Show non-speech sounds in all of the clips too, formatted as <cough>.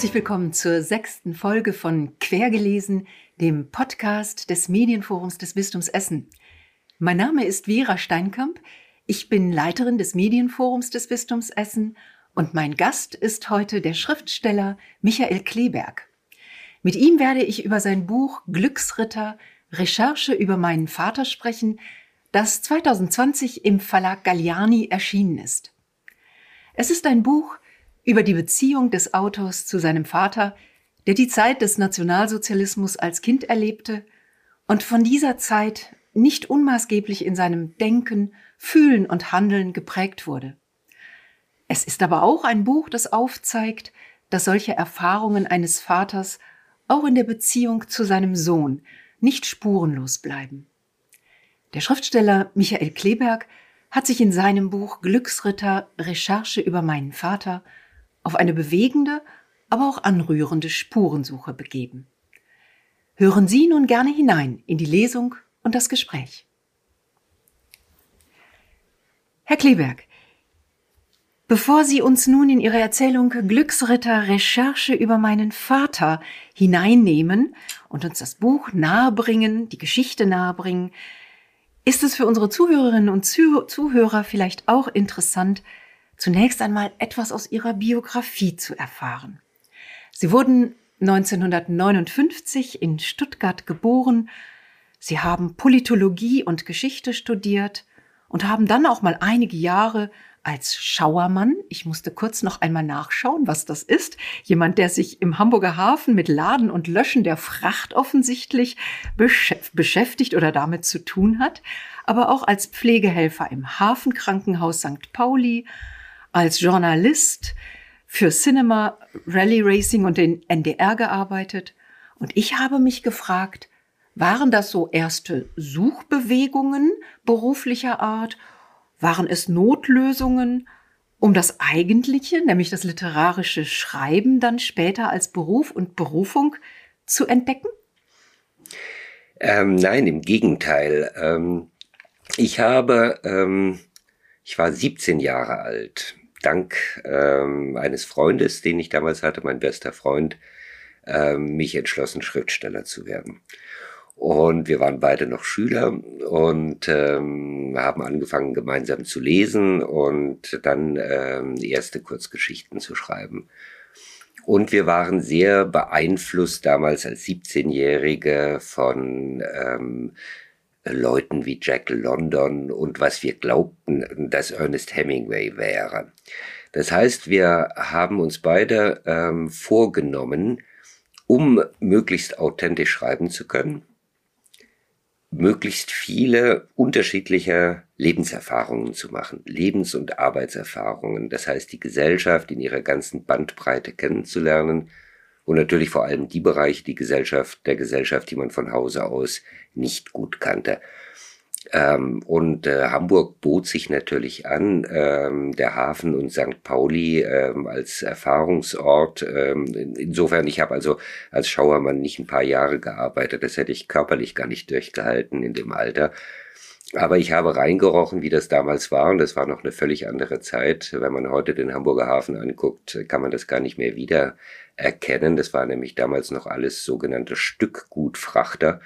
Herzlich willkommen zur sechsten Folge von Quergelesen, dem Podcast des Medienforums des Bistums Essen. Mein Name ist Vera Steinkamp. Ich bin Leiterin des Medienforums des Bistums Essen und mein Gast ist heute der Schriftsteller Michael Kleberg. Mit ihm werde ich über sein Buch Glücksritter Recherche über meinen Vater sprechen, das 2020 im Verlag Galliani erschienen ist. Es ist ein Buch über die Beziehung des Autors zu seinem Vater, der die Zeit des Nationalsozialismus als Kind erlebte und von dieser Zeit nicht unmaßgeblich in seinem Denken, Fühlen und Handeln geprägt wurde. Es ist aber auch ein Buch, das aufzeigt, dass solche Erfahrungen eines Vaters auch in der Beziehung zu seinem Sohn nicht spurenlos bleiben. Der Schriftsteller Michael Kleberg hat sich in seinem Buch Glücksritter Recherche über meinen Vater auf eine bewegende, aber auch anrührende Spurensuche begeben. Hören Sie nun gerne hinein in die Lesung und das Gespräch. Herr Kleberg, bevor Sie uns nun in Ihre Erzählung Glücksritter Recherche über meinen Vater hineinnehmen und uns das Buch nahebringen, die Geschichte nahebringen, ist es für unsere Zuhörerinnen und Zuhörer vielleicht auch interessant, zunächst einmal etwas aus ihrer Biografie zu erfahren. Sie wurden 1959 in Stuttgart geboren. Sie haben Politologie und Geschichte studiert und haben dann auch mal einige Jahre als Schauermann, ich musste kurz noch einmal nachschauen, was das ist, jemand, der sich im Hamburger Hafen mit Laden und Löschen der Fracht offensichtlich beschäftigt oder damit zu tun hat, aber auch als Pflegehelfer im Hafenkrankenhaus St. Pauli, als Journalist für Cinema, Rally Racing und den NDR gearbeitet. Und ich habe mich gefragt, waren das so erste Suchbewegungen beruflicher Art? Waren es Notlösungen, um das Eigentliche, nämlich das literarische Schreiben, dann später als Beruf und Berufung zu entdecken? Ähm, nein, im Gegenteil. Ähm, ich habe, ähm, ich war 17 Jahre alt dank ähm, eines Freundes, den ich damals hatte, mein bester Freund, ähm, mich entschlossen, Schriftsteller zu werden. Und wir waren beide noch Schüler und ähm, haben angefangen, gemeinsam zu lesen und dann ähm, erste Kurzgeschichten zu schreiben. Und wir waren sehr beeinflusst damals als 17-Jährige von ähm, Leuten wie Jack London und was wir glaubten, dass Ernest Hemingway wäre. Das heißt, wir haben uns beide ähm, vorgenommen, um möglichst authentisch schreiben zu können, möglichst viele unterschiedliche Lebenserfahrungen zu machen, Lebens- und Arbeitserfahrungen. Das heißt, die Gesellschaft in ihrer ganzen Bandbreite kennenzulernen, und natürlich vor allem die Bereiche die Gesellschaft, der Gesellschaft, die man von Hause aus nicht gut kannte. Ähm, und äh, Hamburg bot sich natürlich an, ähm, der Hafen und St. Pauli ähm, als Erfahrungsort. Ähm, insofern, ich habe also als Schauermann nicht ein paar Jahre gearbeitet, das hätte ich körperlich gar nicht durchgehalten in dem Alter. Aber ich habe reingerochen, wie das damals war, und das war noch eine völlig andere Zeit. Wenn man heute den Hamburger Hafen anguckt, kann man das gar nicht mehr wieder erkennen. Das war nämlich damals noch alles sogenannte Stückgutfrachter,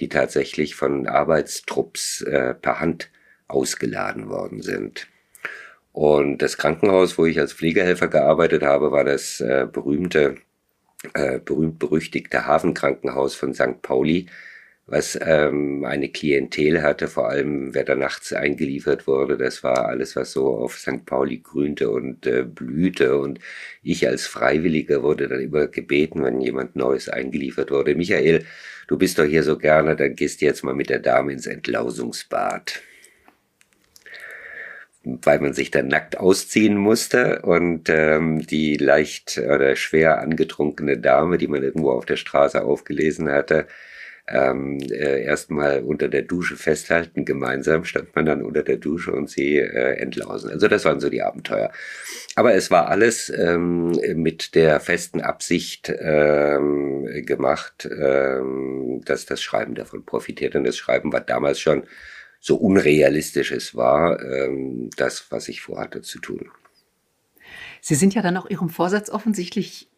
die tatsächlich von Arbeitstrupps äh, per Hand ausgeladen worden sind. Und das Krankenhaus, wo ich als Pflegehelfer gearbeitet habe, war das äh, berühmte, äh, berühmt-berüchtigte Hafenkrankenhaus von St. Pauli, was ähm, eine Klientel hatte, vor allem wer da nachts eingeliefert wurde, das war alles, was so auf St. Pauli grünte und äh, blühte. Und ich als Freiwilliger wurde dann immer gebeten, wenn jemand Neues eingeliefert wurde, Michael, du bist doch hier so gerne, dann gehst du jetzt mal mit der Dame ins Entlausungsbad weil man sich dann nackt ausziehen musste und ähm, die leicht oder schwer angetrunkene Dame, die man irgendwo auf der Straße aufgelesen hatte, ähm, äh, erstmal unter der Dusche festhalten. Gemeinsam stand man dann unter der Dusche und sie äh, entlausen. Also das waren so die Abenteuer. Aber es war alles ähm, mit der festen Absicht ähm, gemacht, ähm, dass das Schreiben davon profitiert. Und das Schreiben war damals schon so unrealistisch es war, ähm, das, was ich vorhatte zu tun. Sie sind ja dann auch Ihrem Vorsatz offensichtlich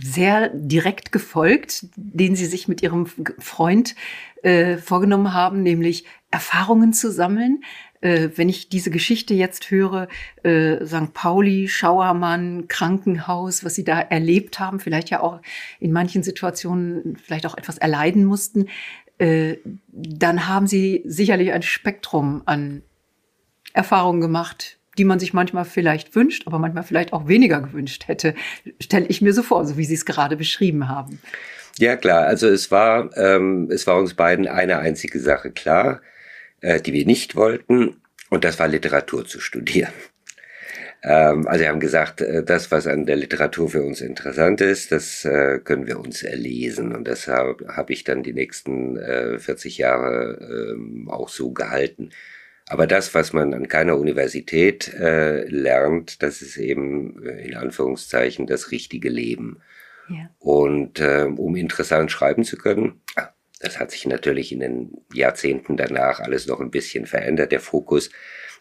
sehr direkt gefolgt, den Sie sich mit Ihrem Freund äh, vorgenommen haben, nämlich Erfahrungen zu sammeln. Äh, wenn ich diese Geschichte jetzt höre, äh, St. Pauli, Schauermann, Krankenhaus, was Sie da erlebt haben, vielleicht ja auch in manchen Situationen vielleicht auch etwas erleiden mussten, äh, dann haben Sie sicherlich ein Spektrum an Erfahrungen gemacht, die man sich manchmal vielleicht wünscht, aber manchmal vielleicht auch weniger gewünscht hätte, stelle ich mir so vor, so wie Sie es gerade beschrieben haben. Ja, klar. Also es war, ähm, es war uns beiden eine einzige Sache klar, äh, die wir nicht wollten, und das war Literatur zu studieren. Ähm, also wir haben gesagt, äh, das, was an der Literatur für uns interessant ist, das äh, können wir uns erlesen. Und deshalb habe ich dann die nächsten äh, 40 Jahre äh, auch so gehalten. Aber das, was man an keiner Universität äh, lernt, das ist eben äh, in Anführungszeichen das richtige Leben. Ja. Und äh, um interessant schreiben zu können, ah, das hat sich natürlich in den Jahrzehnten danach alles noch ein bisschen verändert, der Fokus.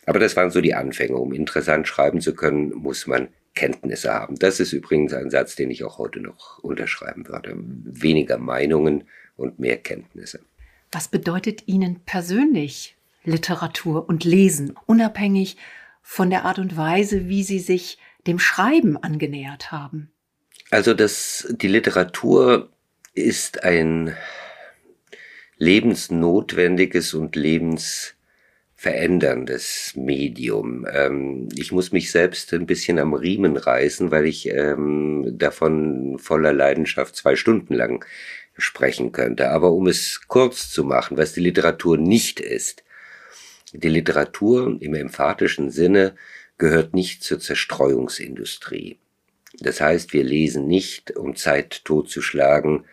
Aber das waren so die Anfänge. Um interessant schreiben zu können, muss man Kenntnisse haben. Das ist übrigens ein Satz, den ich auch heute noch unterschreiben würde. Weniger Meinungen und mehr Kenntnisse. Was bedeutet Ihnen persönlich Literatur und Lesen, unabhängig von der Art und Weise, wie Sie sich dem Schreiben angenähert haben? Also das, die Literatur ist ein lebensnotwendiges und lebensveränderndes Medium. Ähm, ich muss mich selbst ein bisschen am Riemen reißen, weil ich ähm, davon voller Leidenschaft zwei Stunden lang sprechen könnte. Aber um es kurz zu machen, was die Literatur nicht ist, die Literatur im emphatischen Sinne gehört nicht zur Zerstreuungsindustrie. Das heißt, wir lesen nicht, um Zeit totzuschlagen,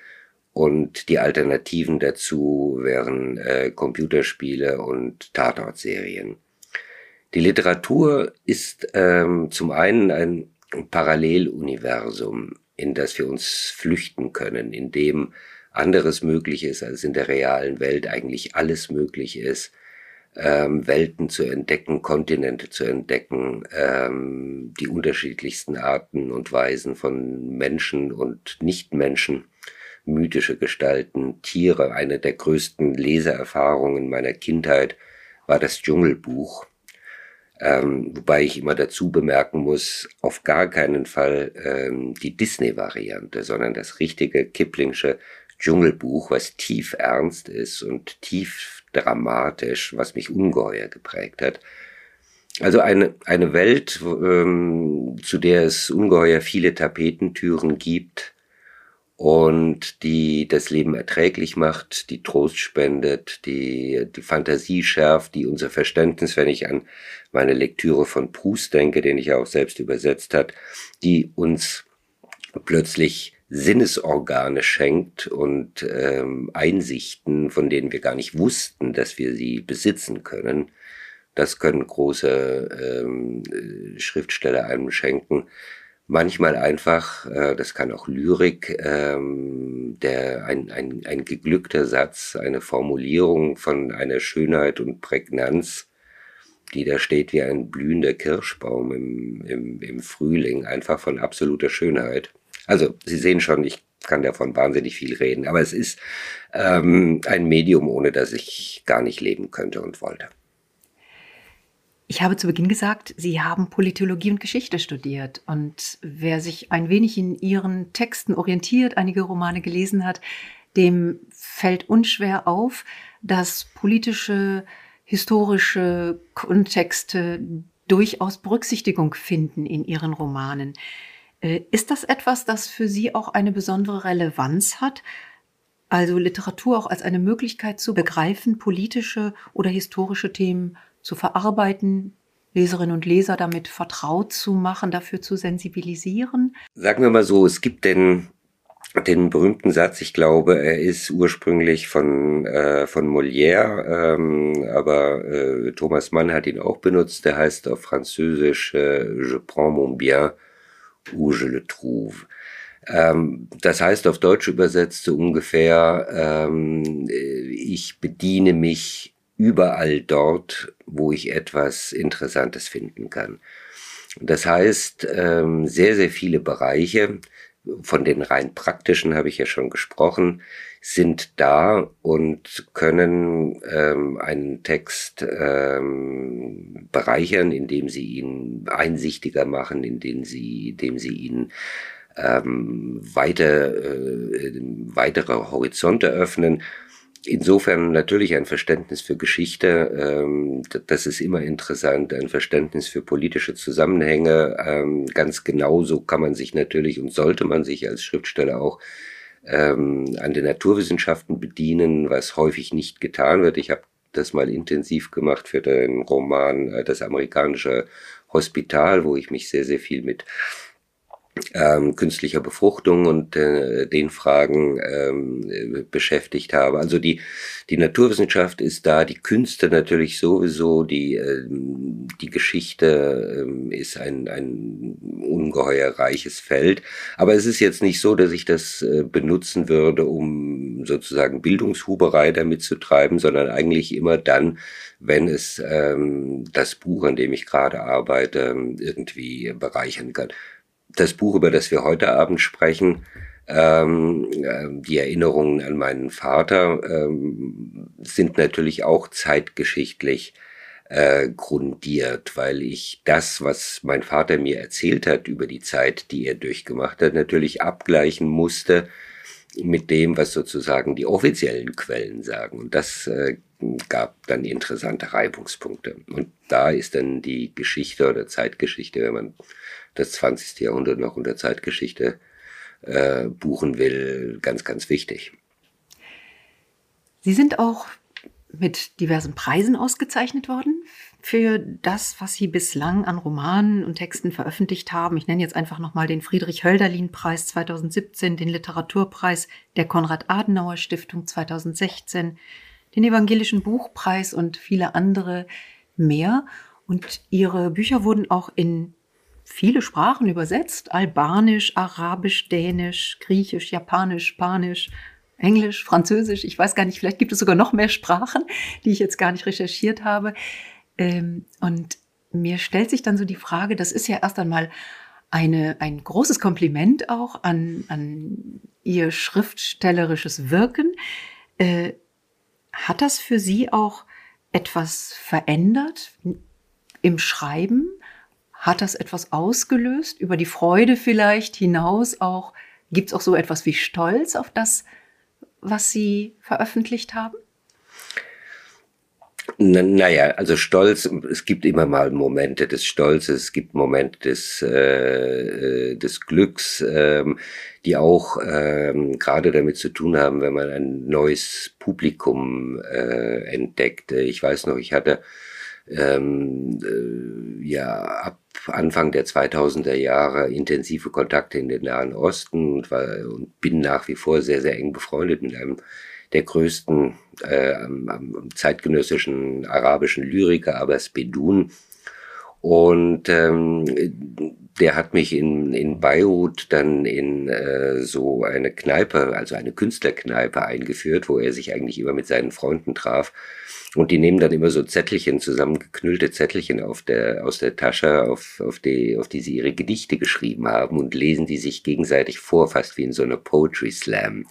und die Alternativen dazu wären äh, Computerspiele und Tatortserien. Die Literatur ist ähm, zum einen ein Paralleluniversum, in das wir uns flüchten können, in dem anderes möglich ist, als in der realen Welt eigentlich alles möglich ist ähm, Welten zu entdecken, Kontinente zu entdecken, ähm, die unterschiedlichsten Arten und Weisen von Menschen und Nichtmenschen, mythische Gestalten, Tiere. Eine der größten Leseerfahrungen meiner Kindheit war das Dschungelbuch. Ähm, wobei ich immer dazu bemerken muss, auf gar keinen Fall ähm, die Disney-Variante, sondern das richtige Kiplingsche Dschungelbuch, was tief ernst ist und tief dramatisch, was mich ungeheuer geprägt hat. Also eine, eine Welt, ähm, zu der es ungeheuer viele Tapetentüren gibt und die das Leben erträglich macht, die Trost spendet, die die Fantasie schärft, die unser Verständnis, wenn ich an meine Lektüre von Proust denke, den ich ja auch selbst übersetzt hat, die uns plötzlich Sinnesorgane schenkt und ähm, Einsichten, von denen wir gar nicht wussten, dass wir sie besitzen können. Das können große ähm, Schriftsteller einem schenken. Manchmal einfach, äh, das kann auch Lyrik, ähm, der ein, ein, ein geglückter Satz, eine Formulierung von einer Schönheit und Prägnanz, die da steht wie ein blühender Kirschbaum im, im, im Frühling, einfach von absoluter Schönheit. Also Sie sehen schon, ich kann davon wahnsinnig viel reden, aber es ist ähm, ein Medium, ohne das ich gar nicht leben könnte und wollte. Ich habe zu Beginn gesagt, Sie haben Politologie und Geschichte studiert. Und wer sich ein wenig in Ihren Texten orientiert, einige Romane gelesen hat, dem fällt unschwer auf, dass politische, historische Kontexte durchaus Berücksichtigung finden in Ihren Romanen. Äh, ist das etwas, das für Sie auch eine besondere Relevanz hat? Also Literatur auch als eine Möglichkeit zu begreifen, politische oder historische Themen zu verarbeiten, Leserinnen und Leser damit vertraut zu machen, dafür zu sensibilisieren? Sagen wir mal so, es gibt den, den berühmten Satz, ich glaube, er ist ursprünglich von, äh, von Molière, ähm, aber äh, Thomas Mann hat ihn auch benutzt, der heißt auf Französisch äh, Je prends mon bien où je le trouve. Ähm, das heißt auf Deutsch übersetzt so ungefähr, ähm, ich bediene mich überall dort, wo ich etwas Interessantes finden kann. Das heißt, ähm, sehr, sehr viele Bereiche, von den rein praktischen habe ich ja schon gesprochen, sind da und können ähm, einen Text ähm, bereichern, indem sie ihn einsichtiger machen, indem sie, indem sie ihn ähm, weiter, äh, weitere Horizonte öffnen insofern natürlich ein Verständnis für Geschichte, ähm, das ist immer interessant, ein Verständnis für politische Zusammenhänge. Ähm, ganz genauso kann man sich natürlich und sollte man sich als Schriftsteller auch ähm, an den Naturwissenschaften bedienen, was häufig nicht getan wird. Ich habe das mal intensiv gemacht für den Roman äh, Das amerikanische Hospital, wo ich mich sehr, sehr viel mit ähm, künstlicher Befruchtung und äh, den Fragen ähm, beschäftigt habe. Also die, die Naturwissenschaft ist da, die Künste natürlich sowieso, die, ähm, die Geschichte ähm, ist ein, ein ungeheuer reiches Feld. Aber es ist jetzt nicht so, dass ich das äh, benutzen würde, um sozusagen Bildungshuberei damit zu treiben, sondern eigentlich immer dann, wenn es ähm, das Buch, an dem ich gerade arbeite, irgendwie bereichern kann das Buch, über das wir heute Abend sprechen, ähm, äh, die Erinnerungen an meinen Vater ähm, sind natürlich auch zeitgeschichtlich äh, grundiert, weil ich das, was mein Vater mir erzählt hat über die Zeit, die er durchgemacht hat, natürlich abgleichen musste mit dem, was sozusagen die offiziellen Quellen sagen. Und das äh, gab dann interessante Reibungspunkte. Und da ist dann die Geschichte oder Zeitgeschichte, wenn man das 20. Jahrhundert noch unter Zeitgeschichte äh, buchen will, ganz, ganz wichtig. Sie sind auch mit diversen Preisen ausgezeichnet worden für das, was Sie bislang an Romanen und Texten veröffentlicht haben. Ich nenne jetzt einfach nochmal den Friedrich-Hölderlin-Preis 2017, den Literaturpreis der Konrad-Adenauer-Stiftung 2016, den Evangelischen Buchpreis und viele andere mehr. Und Ihre Bücher wurden auch in viele Sprachen übersetzt. Albanisch, Arabisch, Dänisch, Griechisch, Japanisch, Spanisch, Englisch, Französisch. Ich weiß gar nicht, vielleicht gibt es sogar noch mehr Sprachen, die ich jetzt gar nicht recherchiert habe. Ähm, und mir stellt sich dann so die Frage, das ist ja erst einmal eine, ein großes Kompliment auch an, an Ihr schriftstellerisches Wirken. Äh, hat das für Sie auch etwas verändert im Schreiben? Hat das etwas ausgelöst? Über die Freude vielleicht hinaus auch? Gibt es auch so etwas wie Stolz auf das, was Sie veröffentlicht haben? Naja, also Stolz, es gibt immer mal Momente des Stolzes, es gibt Momente des, äh, des Glücks, ähm, die auch ähm, gerade damit zu tun haben, wenn man ein neues Publikum äh, entdeckt. Ich weiß noch, ich hatte ähm, äh, ja ab Anfang der 2000er Jahre intensive Kontakte in den Nahen Osten und, war, und bin nach wie vor sehr, sehr eng befreundet mit einem der größten äh, zeitgenössischen arabischen Lyriker, Abbas Bedun. Und ähm, der hat mich in, in Beirut dann in äh, so eine Kneipe, also eine Künstlerkneipe eingeführt, wo er sich eigentlich immer mit seinen Freunden traf. Und die nehmen dann immer so Zettelchen, zusammengeknüllte Zettelchen auf der, aus der Tasche, auf, auf, die, auf die sie ihre Gedichte geschrieben haben und lesen die sich gegenseitig vor, fast wie in so einer Poetry Slam.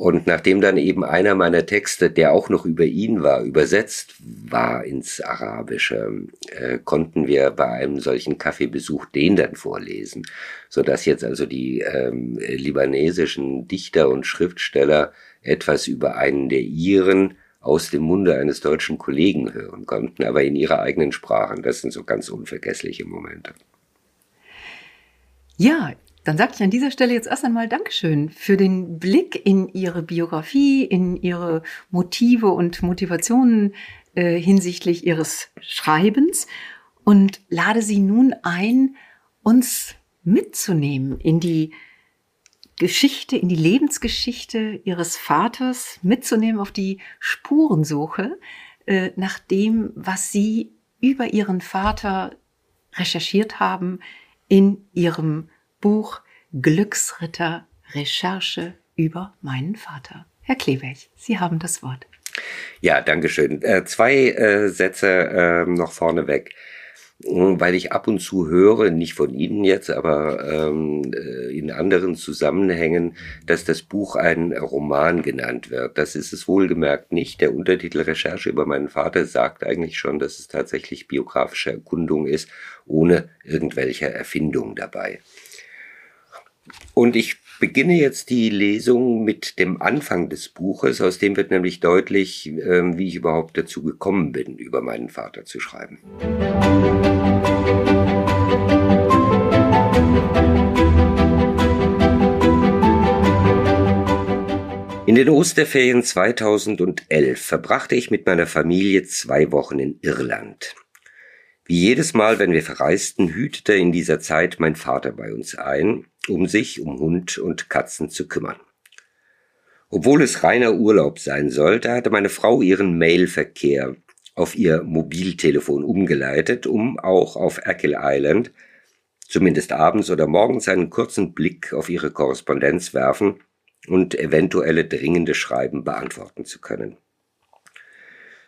Und nachdem dann eben einer meiner Texte, der auch noch über ihn war, übersetzt war ins Arabische, äh, konnten wir bei einem solchen Kaffeebesuch den dann vorlesen, so dass jetzt also die ähm, libanesischen Dichter und Schriftsteller etwas über einen der ihren aus dem Munde eines deutschen Kollegen hören konnten, aber in ihrer eigenen Sprache. Das sind so ganz unvergessliche Momente. Ja, dann sage ich an dieser Stelle jetzt erst einmal Dankeschön für den Blick in Ihre Biografie, in Ihre Motive und Motivationen äh, hinsichtlich Ihres Schreibens und lade Sie nun ein, uns mitzunehmen in die Geschichte, in die Lebensgeschichte ihres Vaters mitzunehmen auf die Spurensuche äh, nach dem, was sie über ihren Vater recherchiert haben in ihrem Buch Glücksritter Recherche über meinen Vater. Herr Kleberg, Sie haben das Wort. Ja, danke schön. Äh, zwei äh, Sätze äh, noch vorneweg. weil ich ab und zu höre, nicht von Ihnen jetzt, aber ähm, äh, in anderen Zusammenhängen, dass das Buch ein Roman genannt wird. Das ist es wohlgemerkt nicht. Der Untertitel Recherche über meinen Vater sagt eigentlich schon, dass es tatsächlich biografische Erkundung ist, ohne irgendwelche Erfindung dabei. Und ich beginne jetzt die Lesung mit dem Anfang des Buches, aus dem wird nämlich deutlich, ähm, wie ich überhaupt dazu gekommen bin, über meinen Vater zu schreiben. In den Osterferien 2011 verbrachte ich mit meiner Familie zwei Wochen in Irland. Wie jedes Mal, wenn wir verreisten, hütete in dieser Zeit mein Vater bei uns ein um sich um Hund und Katzen zu kümmern. Obwohl es reiner Urlaub sein sollte, hatte meine Frau ihren Mailverkehr auf ihr Mobiltelefon umgeleitet, um auch auf Ackle Island zumindest abends oder morgens einen kurzen Blick auf ihre Korrespondenz werfen und eventuelle dringende Schreiben beantworten zu können.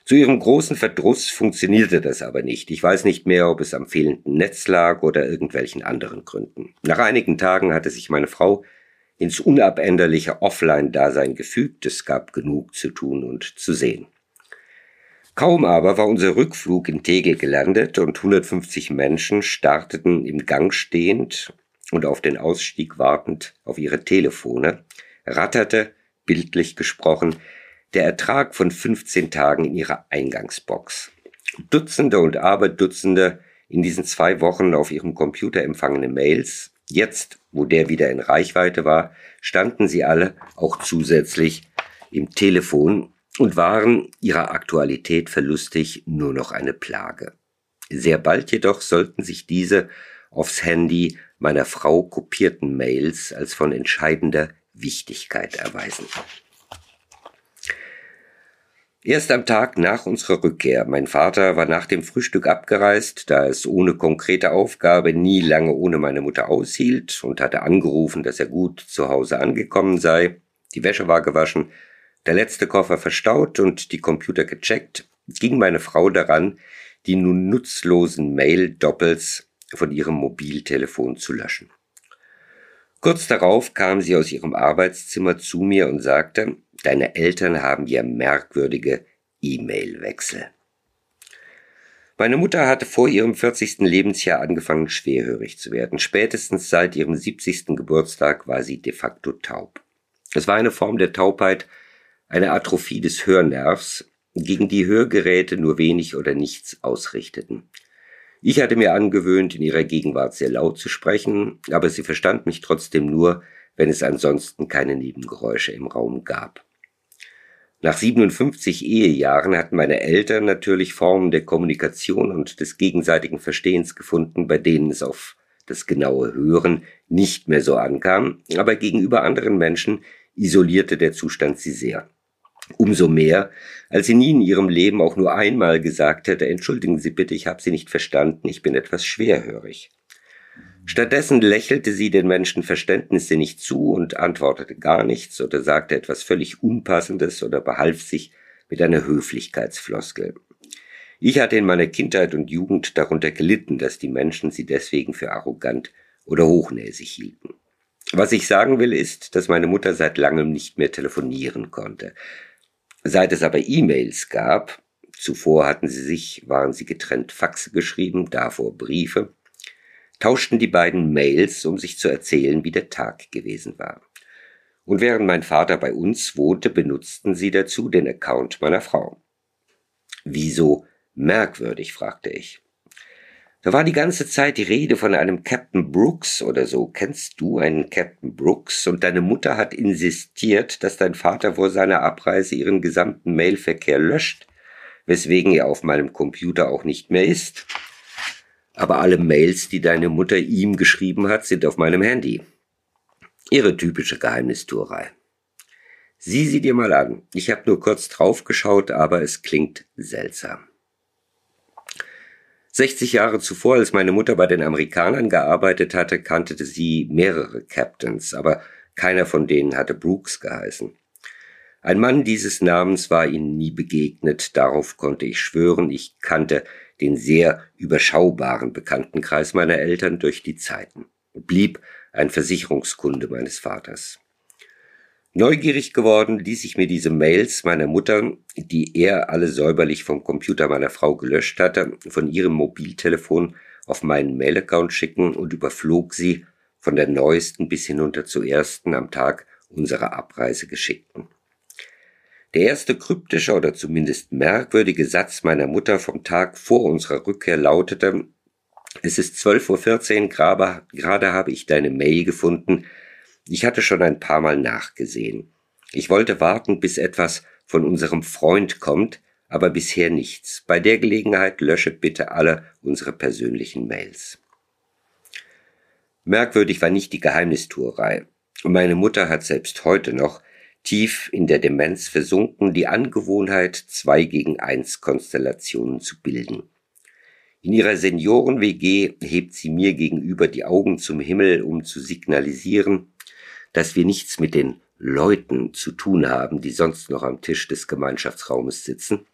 Zu ihrem großen Verdruss funktionierte das aber nicht. Ich weiß nicht mehr, ob es am fehlenden Netz lag oder irgendwelchen anderen Gründen. Nach einigen Tagen hatte sich meine Frau ins unabänderliche Offline-Dasein gefügt. Es gab genug zu tun und zu sehen. Kaum aber war unser Rückflug in Tegel gelandet und 150 Menschen starteten im Gang stehend und auf den Ausstieg wartend auf ihre Telefone, ratterte, bildlich gesprochen, der Ertrag von 15 Tagen in ihrer Eingangsbox. Dutzende und Aberdutzende in diesen zwei Wochen auf ihrem Computer empfangene Mails. Jetzt, wo der wieder in Reichweite war, standen sie alle auch zusätzlich im Telefon und waren ihrer Aktualität verlustig nur noch eine Plage. Sehr bald jedoch sollten sich diese aufs Handy meiner Frau kopierten Mails als von entscheidender Wichtigkeit erweisen. Erst am Tag nach unserer Rückkehr. Mein Vater war nach dem Frühstück abgereist, da es ohne konkrete Aufgabe nie lange ohne meine Mutter aushielt und hatte angerufen, dass er gut zu Hause angekommen sei. Die Wäsche war gewaschen, der letzte Koffer verstaut und die Computer gecheckt, ging meine Frau daran, die nun nutzlosen Mail-Doppels von ihrem Mobiltelefon zu löschen. Kurz darauf kam sie aus ihrem Arbeitszimmer zu mir und sagte, Deine Eltern haben ja merkwürdige E-Mail-Wechsel. Meine Mutter hatte vor ihrem 40. Lebensjahr angefangen, schwerhörig zu werden. Spätestens seit ihrem 70. Geburtstag war sie de facto taub. Es war eine Form der Taubheit, eine Atrophie des Hörnervs, gegen die Hörgeräte nur wenig oder nichts ausrichteten. Ich hatte mir angewöhnt, in ihrer Gegenwart sehr laut zu sprechen, aber sie verstand mich trotzdem nur, wenn es ansonsten keine Nebengeräusche im Raum gab. Nach 57 Ehejahren hatten meine Eltern natürlich Formen der Kommunikation und des gegenseitigen Verstehens gefunden, bei denen es auf das genaue Hören nicht mehr so ankam, aber gegenüber anderen Menschen isolierte der Zustand sie sehr. Umso mehr, als sie nie in ihrem Leben auch nur einmal gesagt hätte, entschuldigen Sie bitte, ich habe Sie nicht verstanden, ich bin etwas schwerhörig. Stattdessen lächelte sie den Menschen verständnissinnig zu und antwortete gar nichts oder sagte etwas völlig Unpassendes oder behalf sich mit einer Höflichkeitsfloskel. Ich hatte in meiner Kindheit und Jugend darunter gelitten, dass die Menschen sie deswegen für arrogant oder hochnäsig hielten. Was ich sagen will, ist, dass meine Mutter seit langem nicht mehr telefonieren konnte. Seit es aber E-Mails gab, zuvor hatten sie sich, waren sie getrennt Faxe geschrieben, davor Briefe, tauschten die beiden Mails, um sich zu erzählen, wie der Tag gewesen war. Und während mein Vater bei uns wohnte, benutzten sie dazu den Account meiner Frau. Wieso merkwürdig, fragte ich. Da war die ganze Zeit die Rede von einem Captain Brooks oder so. Kennst du einen Captain Brooks? Und deine Mutter hat insistiert, dass dein Vater vor seiner Abreise ihren gesamten Mailverkehr löscht, weswegen er auf meinem Computer auch nicht mehr ist aber alle Mails, die deine Mutter ihm geschrieben hat, sind auf meinem Handy. Ihre typische Geheimnistuerei. Sieh sie dir mal an. Ich habe nur kurz draufgeschaut, aber es klingt seltsam. 60 Jahre zuvor, als meine Mutter bei den Amerikanern gearbeitet hatte, kannte sie mehrere Captains, aber keiner von denen hatte Brooks geheißen. Ein Mann dieses Namens war ihnen nie begegnet, darauf konnte ich schwören, ich kannte den sehr überschaubaren Bekanntenkreis meiner Eltern durch die Zeiten und blieb ein Versicherungskunde meines Vaters. Neugierig geworden ließ ich mir diese Mails meiner Mutter, die er alle säuberlich vom Computer meiner Frau gelöscht hatte, von ihrem Mobiltelefon auf meinen Mailaccount schicken und überflog sie von der neuesten bis hinunter zur ersten am Tag unserer Abreise geschickten. Der erste kryptische oder zumindest merkwürdige Satz meiner Mutter vom Tag vor unserer Rückkehr lautete, es ist 12.14 Uhr, gerade, gerade habe ich deine Mail gefunden. Ich hatte schon ein paar Mal nachgesehen. Ich wollte warten, bis etwas von unserem Freund kommt, aber bisher nichts. Bei der Gelegenheit lösche bitte alle unsere persönlichen Mails. Merkwürdig war nicht die Geheimnistuerei. Meine Mutter hat selbst heute noch, tief in der Demenz versunken, die Angewohnheit, zwei gegen eins Konstellationen zu bilden. In ihrer Senioren-WG hebt sie mir gegenüber die Augen zum Himmel, um zu signalisieren, dass wir nichts mit den Leuten zu tun haben, die sonst noch am Tisch des Gemeinschaftsraumes sitzen.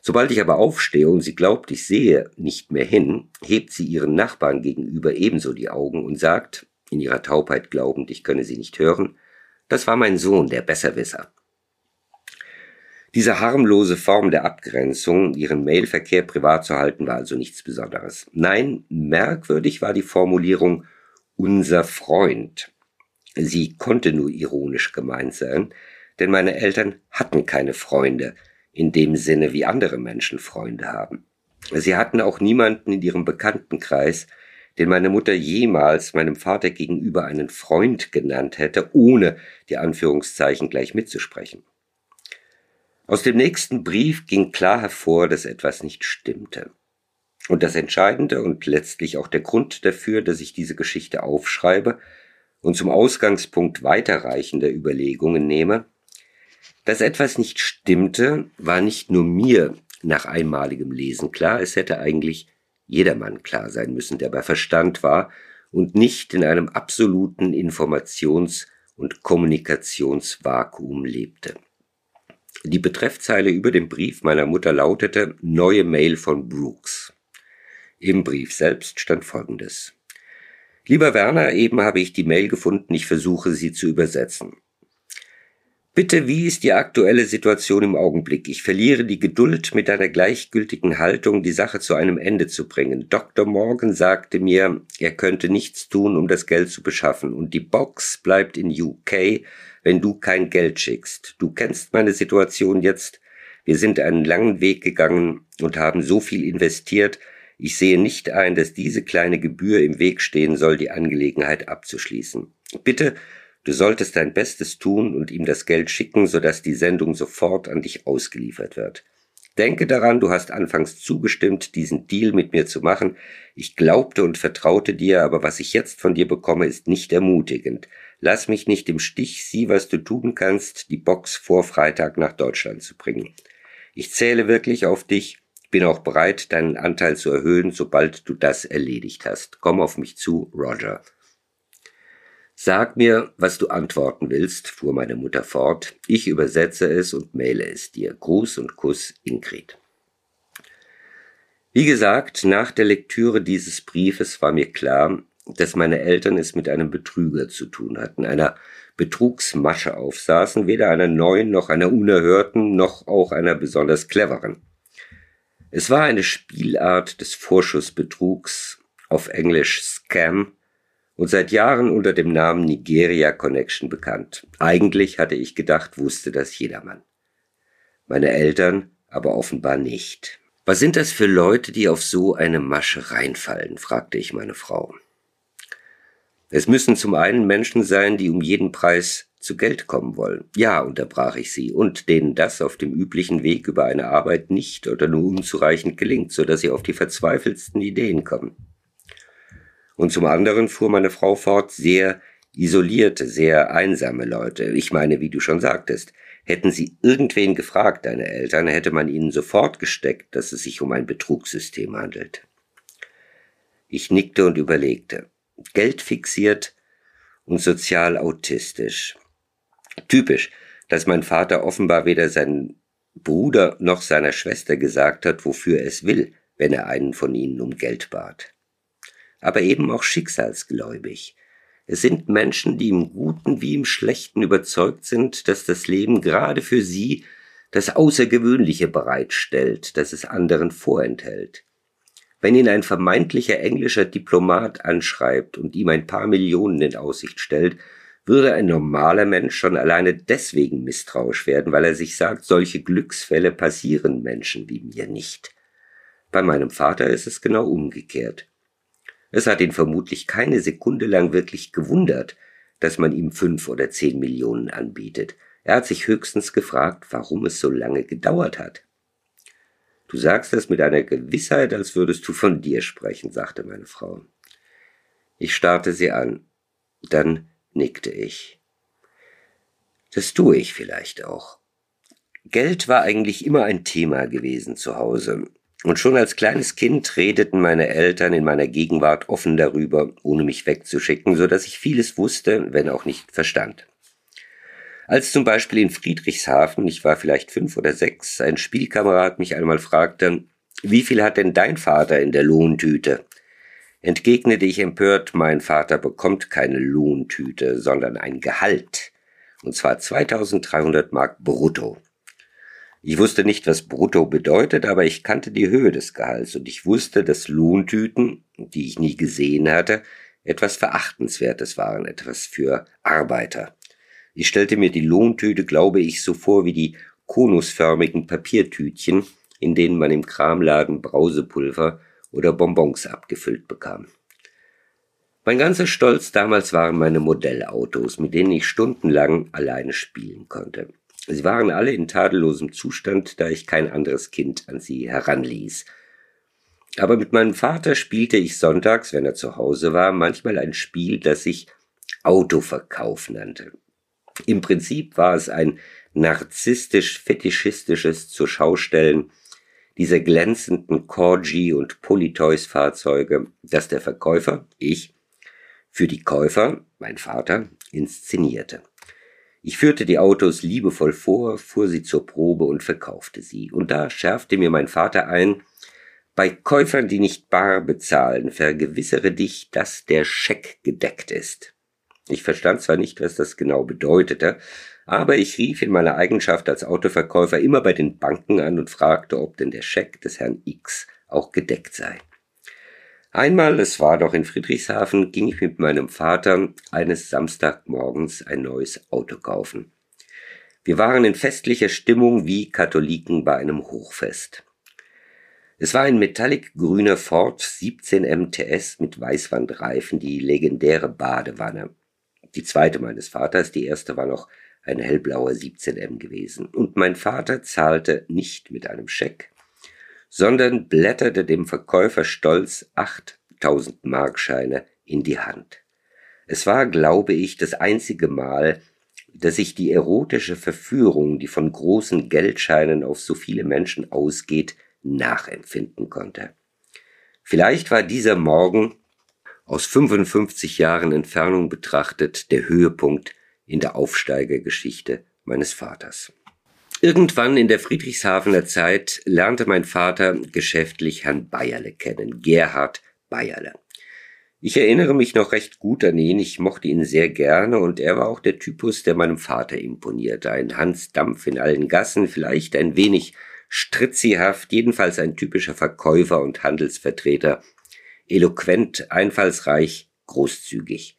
Sobald ich aber aufstehe und sie glaubt, ich sehe nicht mehr hin, hebt sie ihren Nachbarn gegenüber ebenso die Augen und sagt, in ihrer Taubheit glaubend, ich könne sie nicht hören, das war mein Sohn, der Besserwisser. Diese harmlose Form der Abgrenzung, ihren Mailverkehr privat zu halten, war also nichts Besonderes. Nein, merkwürdig war die Formulierung unser Freund. Sie konnte nur ironisch gemeint sein, denn meine Eltern hatten keine Freunde, in dem Sinne wie andere Menschen Freunde haben. Sie hatten auch niemanden in ihrem Bekanntenkreis, den meine Mutter jemals meinem Vater gegenüber einen Freund genannt hätte, ohne die Anführungszeichen gleich mitzusprechen. Aus dem nächsten Brief ging klar hervor, dass etwas nicht stimmte. Und das Entscheidende und letztlich auch der Grund dafür, dass ich diese Geschichte aufschreibe und zum Ausgangspunkt weiterreichender Überlegungen nehme, dass etwas nicht stimmte, war nicht nur mir nach einmaligem Lesen klar, es hätte eigentlich jedermann klar sein müssen, der bei Verstand war und nicht in einem absoluten Informations- und Kommunikationsvakuum lebte. Die Betreffzeile über dem Brief meiner Mutter lautete Neue Mail von Brooks. Im Brief selbst stand folgendes. Lieber Werner, eben habe ich die Mail gefunden, ich versuche sie zu übersetzen. Bitte, wie ist die aktuelle Situation im Augenblick? Ich verliere die Geduld, mit einer gleichgültigen Haltung die Sache zu einem Ende zu bringen. Dr. Morgan sagte mir, er könnte nichts tun, um das Geld zu beschaffen, und die Box bleibt in UK, wenn du kein Geld schickst. Du kennst meine Situation jetzt. Wir sind einen langen Weg gegangen und haben so viel investiert. Ich sehe nicht ein, dass diese kleine Gebühr im Weg stehen soll, die Angelegenheit abzuschließen. Bitte, du solltest dein Bestes tun und ihm das Geld schicken, sodass die Sendung sofort an dich ausgeliefert wird. Denke daran, du hast anfangs zugestimmt, diesen Deal mit mir zu machen. Ich glaubte und vertraute dir, aber was ich jetzt von dir bekomme, ist nicht ermutigend. Lass mich nicht im Stich, sieh, was du tun kannst, die Box vor Freitag nach Deutschland zu bringen. Ich zähle wirklich auf dich, bin auch bereit, deinen Anteil zu erhöhen, sobald du das erledigt hast. Komm auf mich zu, Roger. Sag mir, was du antworten willst, fuhr meine Mutter fort. Ich übersetze es und maile es dir. Gruß und Kuss, Ingrid. Wie gesagt, nach der Lektüre dieses Briefes war mir klar, dass meine Eltern es mit einem Betrüger zu tun hatten, einer Betrugsmasche aufsaßen, weder einer neuen noch einer unerhörten noch auch einer besonders cleveren. Es war eine Spielart des Vorschussbetrugs, auf Englisch Scam, und seit Jahren unter dem Namen Nigeria Connection bekannt. Eigentlich hatte ich gedacht, wusste das jedermann. Meine Eltern aber offenbar nicht. Was sind das für Leute, die auf so eine Masche reinfallen? fragte ich meine Frau. Es müssen zum einen Menschen sein, die um jeden Preis zu Geld kommen wollen. Ja, unterbrach ich sie, und denen das auf dem üblichen Weg über eine Arbeit nicht oder nur unzureichend gelingt, so dass sie auf die verzweifeltsten Ideen kommen. Und zum anderen fuhr meine Frau fort, sehr isolierte, sehr einsame Leute. Ich meine, wie du schon sagtest, hätten sie irgendwen gefragt, deine Eltern, hätte man ihnen sofort gesteckt, dass es sich um ein Betrugssystem handelt. Ich nickte und überlegte geldfixiert und sozial autistisch. Typisch, dass mein Vater offenbar weder seinen Bruder noch seiner Schwester gesagt hat, wofür er es will, wenn er einen von ihnen um Geld bat. Aber eben auch schicksalsgläubig. Es sind Menschen, die im Guten wie im Schlechten überzeugt sind, dass das Leben gerade für sie das Außergewöhnliche bereitstellt, das es anderen vorenthält. Wenn ihn ein vermeintlicher englischer Diplomat anschreibt und ihm ein paar Millionen in Aussicht stellt, würde ein normaler Mensch schon alleine deswegen misstrauisch werden, weil er sich sagt, solche Glücksfälle passieren Menschen wie mir nicht. Bei meinem Vater ist es genau umgekehrt. Es hat ihn vermutlich keine Sekunde lang wirklich gewundert, dass man ihm fünf oder zehn Millionen anbietet. Er hat sich höchstens gefragt, warum es so lange gedauert hat. Du sagst das mit einer Gewissheit, als würdest du von dir sprechen, sagte meine Frau. Ich starrte sie an. Dann nickte ich. Das tue ich vielleicht auch. Geld war eigentlich immer ein Thema gewesen zu Hause. Und schon als kleines Kind redeten meine Eltern in meiner Gegenwart offen darüber, ohne mich wegzuschicken, so dass ich vieles wusste, wenn auch nicht verstand. Als zum Beispiel in Friedrichshafen, ich war vielleicht fünf oder sechs, ein Spielkamerad mich einmal fragte, wie viel hat denn dein Vater in der Lohntüte? entgegnete ich empört, mein Vater bekommt keine Lohntüte, sondern ein Gehalt. Und zwar 2300 Mark brutto. Ich wusste nicht, was brutto bedeutet, aber ich kannte die Höhe des Gehalts und ich wusste, dass Lohntüten, die ich nie gesehen hatte, etwas Verachtenswertes waren, etwas für Arbeiter. Ich stellte mir die Lohntüte, glaube ich, so vor wie die konusförmigen Papiertütchen, in denen man im Kramladen Brausepulver oder Bonbons abgefüllt bekam. Mein ganzer Stolz damals waren meine Modellautos, mit denen ich stundenlang alleine spielen konnte. Sie waren alle in tadellosem Zustand, da ich kein anderes Kind an sie heranließ. Aber mit meinem Vater spielte ich sonntags, wenn er zu Hause war, manchmal ein Spiel, das sich Autoverkauf nannte. Im Prinzip war es ein narzisstisch-fetischistisches zur Schaustellen dieser glänzenden Corgi und Polytoys-Fahrzeuge, das der Verkäufer, ich, für die Käufer, mein Vater, inszenierte. Ich führte die Autos liebevoll vor, fuhr sie zur Probe und verkaufte sie. Und da schärfte mir mein Vater ein, bei Käufern, die nicht bar bezahlen, vergewissere dich, dass der Scheck gedeckt ist. Ich verstand zwar nicht, was das genau bedeutete, aber ich rief in meiner Eigenschaft als Autoverkäufer immer bei den Banken an und fragte, ob denn der Scheck des Herrn X auch gedeckt sei. Einmal, es war doch in Friedrichshafen, ging ich mit meinem Vater eines Samstagmorgens ein neues Auto kaufen. Wir waren in festlicher Stimmung wie Katholiken bei einem Hochfest. Es war ein metallic grüner Ford 17 MTS mit Weißwandreifen, die legendäre Badewanne die zweite meines Vaters, die erste war noch ein hellblauer 17M gewesen. Und mein Vater zahlte nicht mit einem Scheck, sondern blätterte dem Verkäufer stolz 8000 Markscheine in die Hand. Es war, glaube ich, das einzige Mal, dass ich die erotische Verführung, die von großen Geldscheinen auf so viele Menschen ausgeht, nachempfinden konnte. Vielleicht war dieser Morgen aus 55 Jahren Entfernung betrachtet der Höhepunkt in der Aufsteigergeschichte meines Vaters. Irgendwann in der Friedrichshafener Zeit lernte mein Vater geschäftlich Herrn Bayerle kennen, Gerhard Bayerle. Ich erinnere mich noch recht gut an ihn, ich mochte ihn sehr gerne und er war auch der Typus, der meinem Vater imponierte. Ein Hans Dampf in allen Gassen, vielleicht ein wenig stritzihaft, jedenfalls ein typischer Verkäufer und Handelsvertreter eloquent, einfallsreich, großzügig.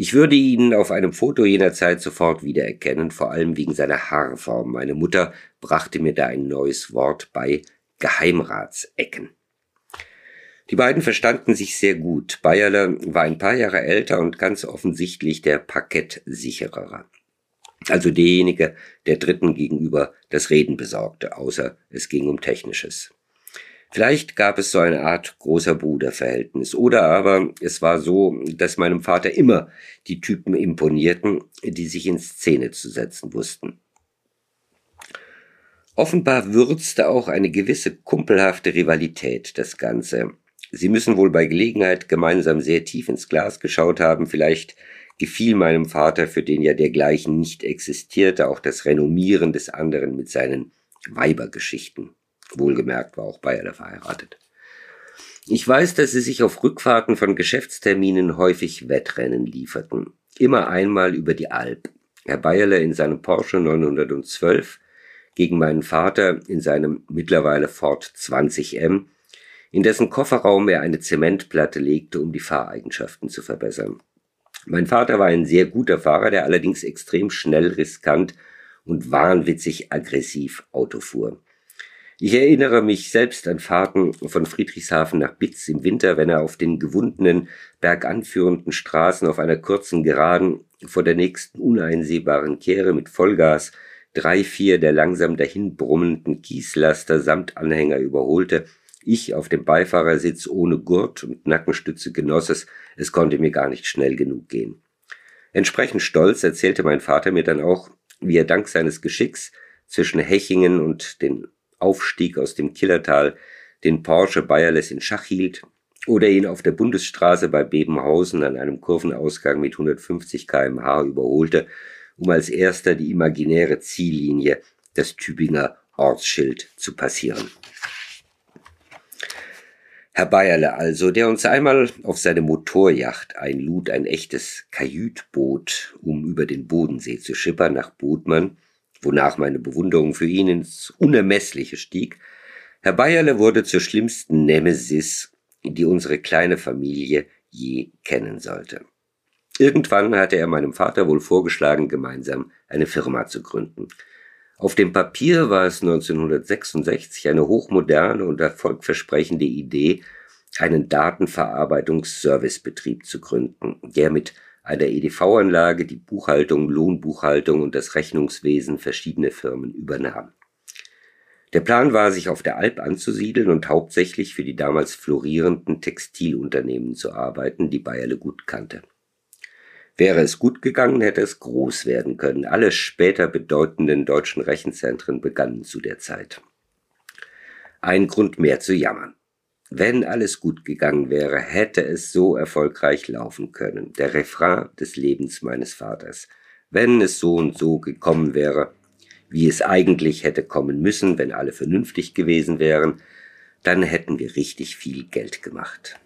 Ich würde ihn auf einem Foto jener Zeit sofort wiedererkennen, vor allem wegen seiner Haarform. Meine Mutter brachte mir da ein neues Wort bei Geheimratsecken. Die beiden verstanden sich sehr gut. Bayerle war ein paar Jahre älter und ganz offensichtlich der Parkettsicherer. Also derjenige, der Dritten gegenüber das Reden besorgte, außer es ging um Technisches. Vielleicht gab es so eine Art großer Bruderverhältnis. Oder aber es war so, dass meinem Vater immer die Typen imponierten, die sich in Szene zu setzen wussten. Offenbar würzte auch eine gewisse kumpelhafte Rivalität das Ganze. Sie müssen wohl bei Gelegenheit gemeinsam sehr tief ins Glas geschaut haben, vielleicht gefiel meinem Vater, für den ja dergleichen nicht existierte, auch das Renommieren des anderen mit seinen Weibergeschichten. Wohlgemerkt war auch Bayerle verheiratet. Ich weiß, dass sie sich auf Rückfahrten von Geschäftsterminen häufig Wettrennen lieferten. Immer einmal über die Alp. Herr Bayerle in seinem Porsche 912 gegen meinen Vater in seinem mittlerweile Ford 20M, in dessen Kofferraum er eine Zementplatte legte, um die Fahreigenschaften zu verbessern. Mein Vater war ein sehr guter Fahrer, der allerdings extrem schnell, riskant und wahnwitzig aggressiv Auto fuhr. Ich erinnere mich selbst an Fahrten von Friedrichshafen nach Bitz im Winter, wenn er auf den gewundenen, berganführenden Straßen auf einer kurzen Geraden vor der nächsten uneinsehbaren Kehre mit Vollgas drei, vier der langsam dahin brummenden Kieslaster samt Anhänger überholte, ich auf dem Beifahrersitz ohne Gurt und Nackenstütze genoss es, es konnte mir gar nicht schnell genug gehen. Entsprechend stolz erzählte mein Vater mir dann auch, wie er dank seines Geschicks zwischen Hechingen und den Aufstieg aus dem Killertal den Porsche Bayerles in Schach hielt oder ihn auf der Bundesstraße bei Bebenhausen an einem Kurvenausgang mit 150 kmh überholte, um als erster die imaginäre Ziellinie, das Tübinger Ortsschild, zu passieren. Herr Bayerle also, der uns einmal auf seine Motorjacht einlud, ein echtes Kajütboot, um über den Bodensee zu schippern nach Bodmann, wonach meine Bewunderung für ihn ins Unermessliche stieg. Herr Bayerle wurde zur schlimmsten Nemesis, die unsere kleine Familie je kennen sollte. Irgendwann hatte er meinem Vater wohl vorgeschlagen, gemeinsam eine Firma zu gründen. Auf dem Papier war es 1966 eine hochmoderne und erfolgversprechende Idee, einen Datenverarbeitungsservicebetrieb zu gründen, der mit einer EDV-Anlage die Buchhaltung, Lohnbuchhaltung und das Rechnungswesen verschiedener Firmen übernahm. Der Plan war, sich auf der Alp anzusiedeln und hauptsächlich für die damals florierenden Textilunternehmen zu arbeiten, die Bayerle gut kannte. Wäre es gut gegangen, hätte es groß werden können. Alle später bedeutenden deutschen Rechenzentren begannen zu der Zeit. Ein Grund mehr zu jammern. Wenn alles gut gegangen wäre, hätte es so erfolgreich laufen können. Der Refrain des Lebens meines Vaters. Wenn es so und so gekommen wäre, wie es eigentlich hätte kommen müssen, wenn alle vernünftig gewesen wären, dann hätten wir richtig viel Geld gemacht.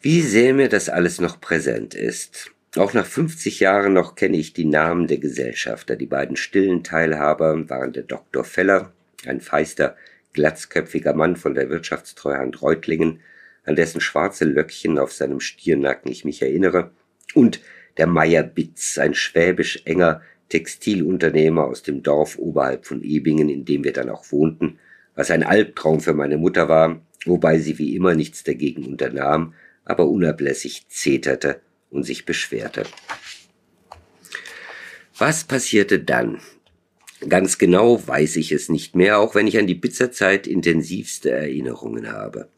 Wie sehr mir das alles noch präsent ist. Auch nach 50 Jahren noch kenne ich die Namen der Gesellschafter. Die beiden stillen Teilhaber waren der Dr. Feller, ein feister glatzköpfiger Mann von der Wirtschaftstreuhand Reutlingen, an dessen schwarze Löckchen auf seinem Stiernacken ich mich erinnere, und der Meier Bitz, ein schwäbisch enger Textilunternehmer aus dem Dorf oberhalb von Ebingen, in dem wir dann auch wohnten, was ein Albtraum für meine Mutter war, wobei sie wie immer nichts dagegen unternahm, aber unablässig zeterte und sich beschwerte. Was passierte dann? Ganz genau weiß ich es nicht mehr, auch wenn ich an die Pizzerzeit intensivste Erinnerungen habe.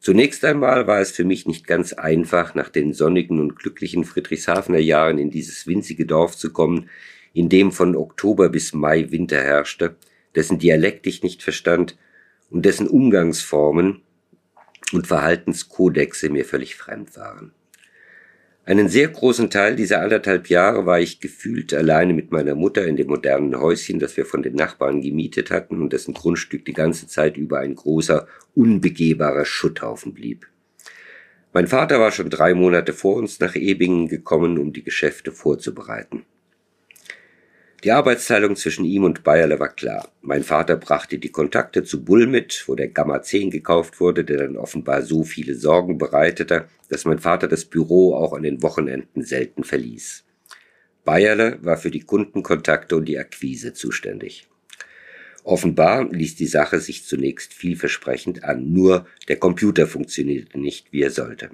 Zunächst einmal war es für mich nicht ganz einfach, nach den sonnigen und glücklichen Friedrichshafener Jahren in dieses winzige Dorf zu kommen, in dem von Oktober bis Mai Winter herrschte, dessen Dialekt ich nicht verstand und dessen Umgangsformen und Verhaltenskodexe mir völlig fremd waren. Einen sehr großen Teil dieser anderthalb Jahre war ich gefühlt alleine mit meiner Mutter in dem modernen Häuschen, das wir von den Nachbarn gemietet hatten und dessen Grundstück die ganze Zeit über ein großer, unbegehbarer Schutthaufen blieb. Mein Vater war schon drei Monate vor uns nach Ebingen gekommen, um die Geschäfte vorzubereiten. Die Arbeitsteilung zwischen ihm und Bayerle war klar. Mein Vater brachte die Kontakte zu Bull mit, wo der Gamma 10 gekauft wurde, der dann offenbar so viele Sorgen bereitete, dass mein Vater das Büro auch an den Wochenenden selten verließ. Bayerle war für die Kundenkontakte und die Akquise zuständig. Offenbar ließ die Sache sich zunächst vielversprechend an, nur der Computer funktionierte nicht, wie er sollte.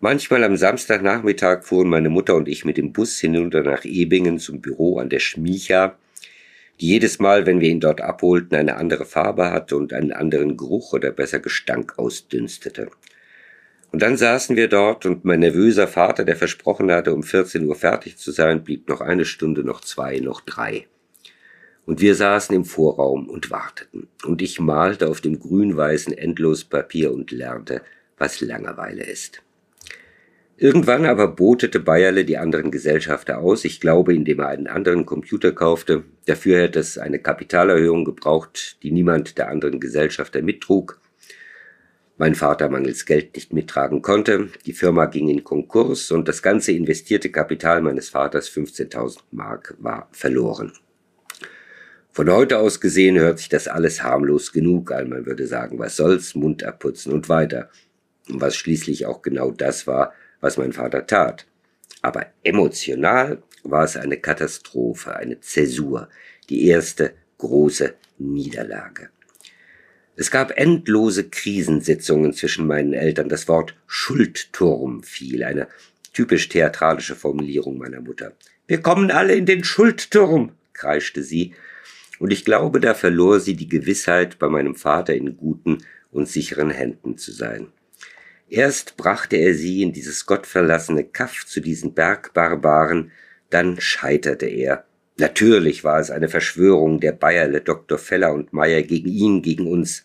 Manchmal am Samstagnachmittag fuhren meine Mutter und ich mit dem Bus hinunter nach Ebingen zum Büro an der Schmiecha, die jedes Mal, wenn wir ihn dort abholten, eine andere Farbe hatte und einen anderen Geruch oder besser Gestank ausdünstete. Und dann saßen wir dort und mein nervöser Vater, der versprochen hatte, um 14 Uhr fertig zu sein, blieb noch eine Stunde, noch zwei, noch drei. Und wir saßen im Vorraum und warteten. Und ich malte auf dem grün-weißen Endlospapier und lernte, was Langeweile ist. Irgendwann aber botete Bayerle die anderen Gesellschafter aus, ich glaube, indem er einen anderen Computer kaufte. Dafür hätte es eine Kapitalerhöhung gebraucht, die niemand der anderen Gesellschafter mittrug. Mein Vater mangels Geld nicht mittragen konnte. Die Firma ging in Konkurs und das ganze investierte Kapital meines Vaters, 15.000 Mark, war verloren. Von heute aus gesehen hört sich das alles harmlos genug an. Man würde sagen, was soll's, Mund abputzen und weiter. Was schließlich auch genau das war, was mein Vater tat. Aber emotional war es eine Katastrophe, eine Zäsur, die erste große Niederlage. Es gab endlose Krisensitzungen zwischen meinen Eltern. Das Wort Schuldturm fiel, eine typisch theatralische Formulierung meiner Mutter. Wir kommen alle in den Schuldturm, kreischte sie, und ich glaube, da verlor sie die Gewissheit, bei meinem Vater in guten und sicheren Händen zu sein. Erst brachte er sie in dieses gottverlassene Kaff zu diesen Bergbarbaren, dann scheiterte er. Natürlich war es eine Verschwörung der Bayerle, Dr. Feller und Meyer gegen ihn, gegen uns.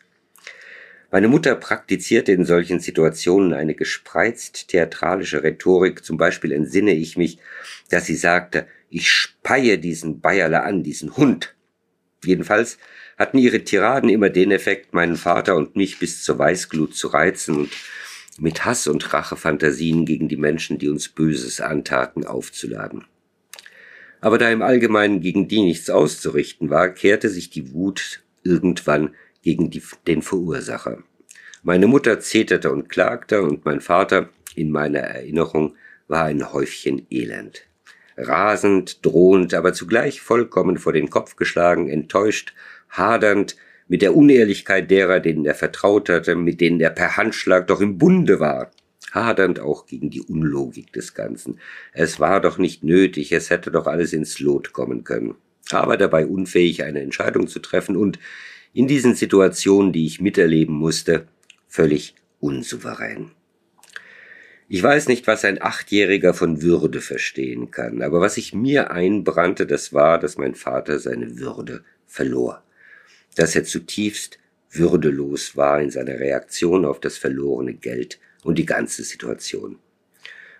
Meine Mutter praktizierte in solchen Situationen eine gespreizt theatralische Rhetorik, zum Beispiel entsinne ich mich, dass sie sagte, ich speie diesen Bayerle an, diesen Hund. Jedenfalls hatten ihre Tiraden immer den Effekt, meinen Vater und mich bis zur Weißglut zu reizen und mit Hass und Rachefantasien gegen die Menschen, die uns Böses antaten, aufzuladen. Aber da im Allgemeinen gegen die nichts auszurichten war, kehrte sich die Wut irgendwann gegen die, den Verursacher. Meine Mutter zeterte und klagte und mein Vater, in meiner Erinnerung, war ein Häufchen Elend. Rasend, drohend, aber zugleich vollkommen vor den Kopf geschlagen, enttäuscht, hadernd, mit der Unehrlichkeit derer, denen er vertraut hatte, mit denen er per Handschlag doch im Bunde war, hadernd auch gegen die Unlogik des Ganzen. Es war doch nicht nötig, es hätte doch alles ins Lot kommen können, aber dabei unfähig, eine Entscheidung zu treffen und in diesen Situationen, die ich miterleben musste, völlig unsouverän. Ich weiß nicht, was ein Achtjähriger von Würde verstehen kann, aber was sich mir einbrannte, das war, dass mein Vater seine Würde verlor dass er zutiefst würdelos war in seiner Reaktion auf das verlorene Geld und die ganze Situation.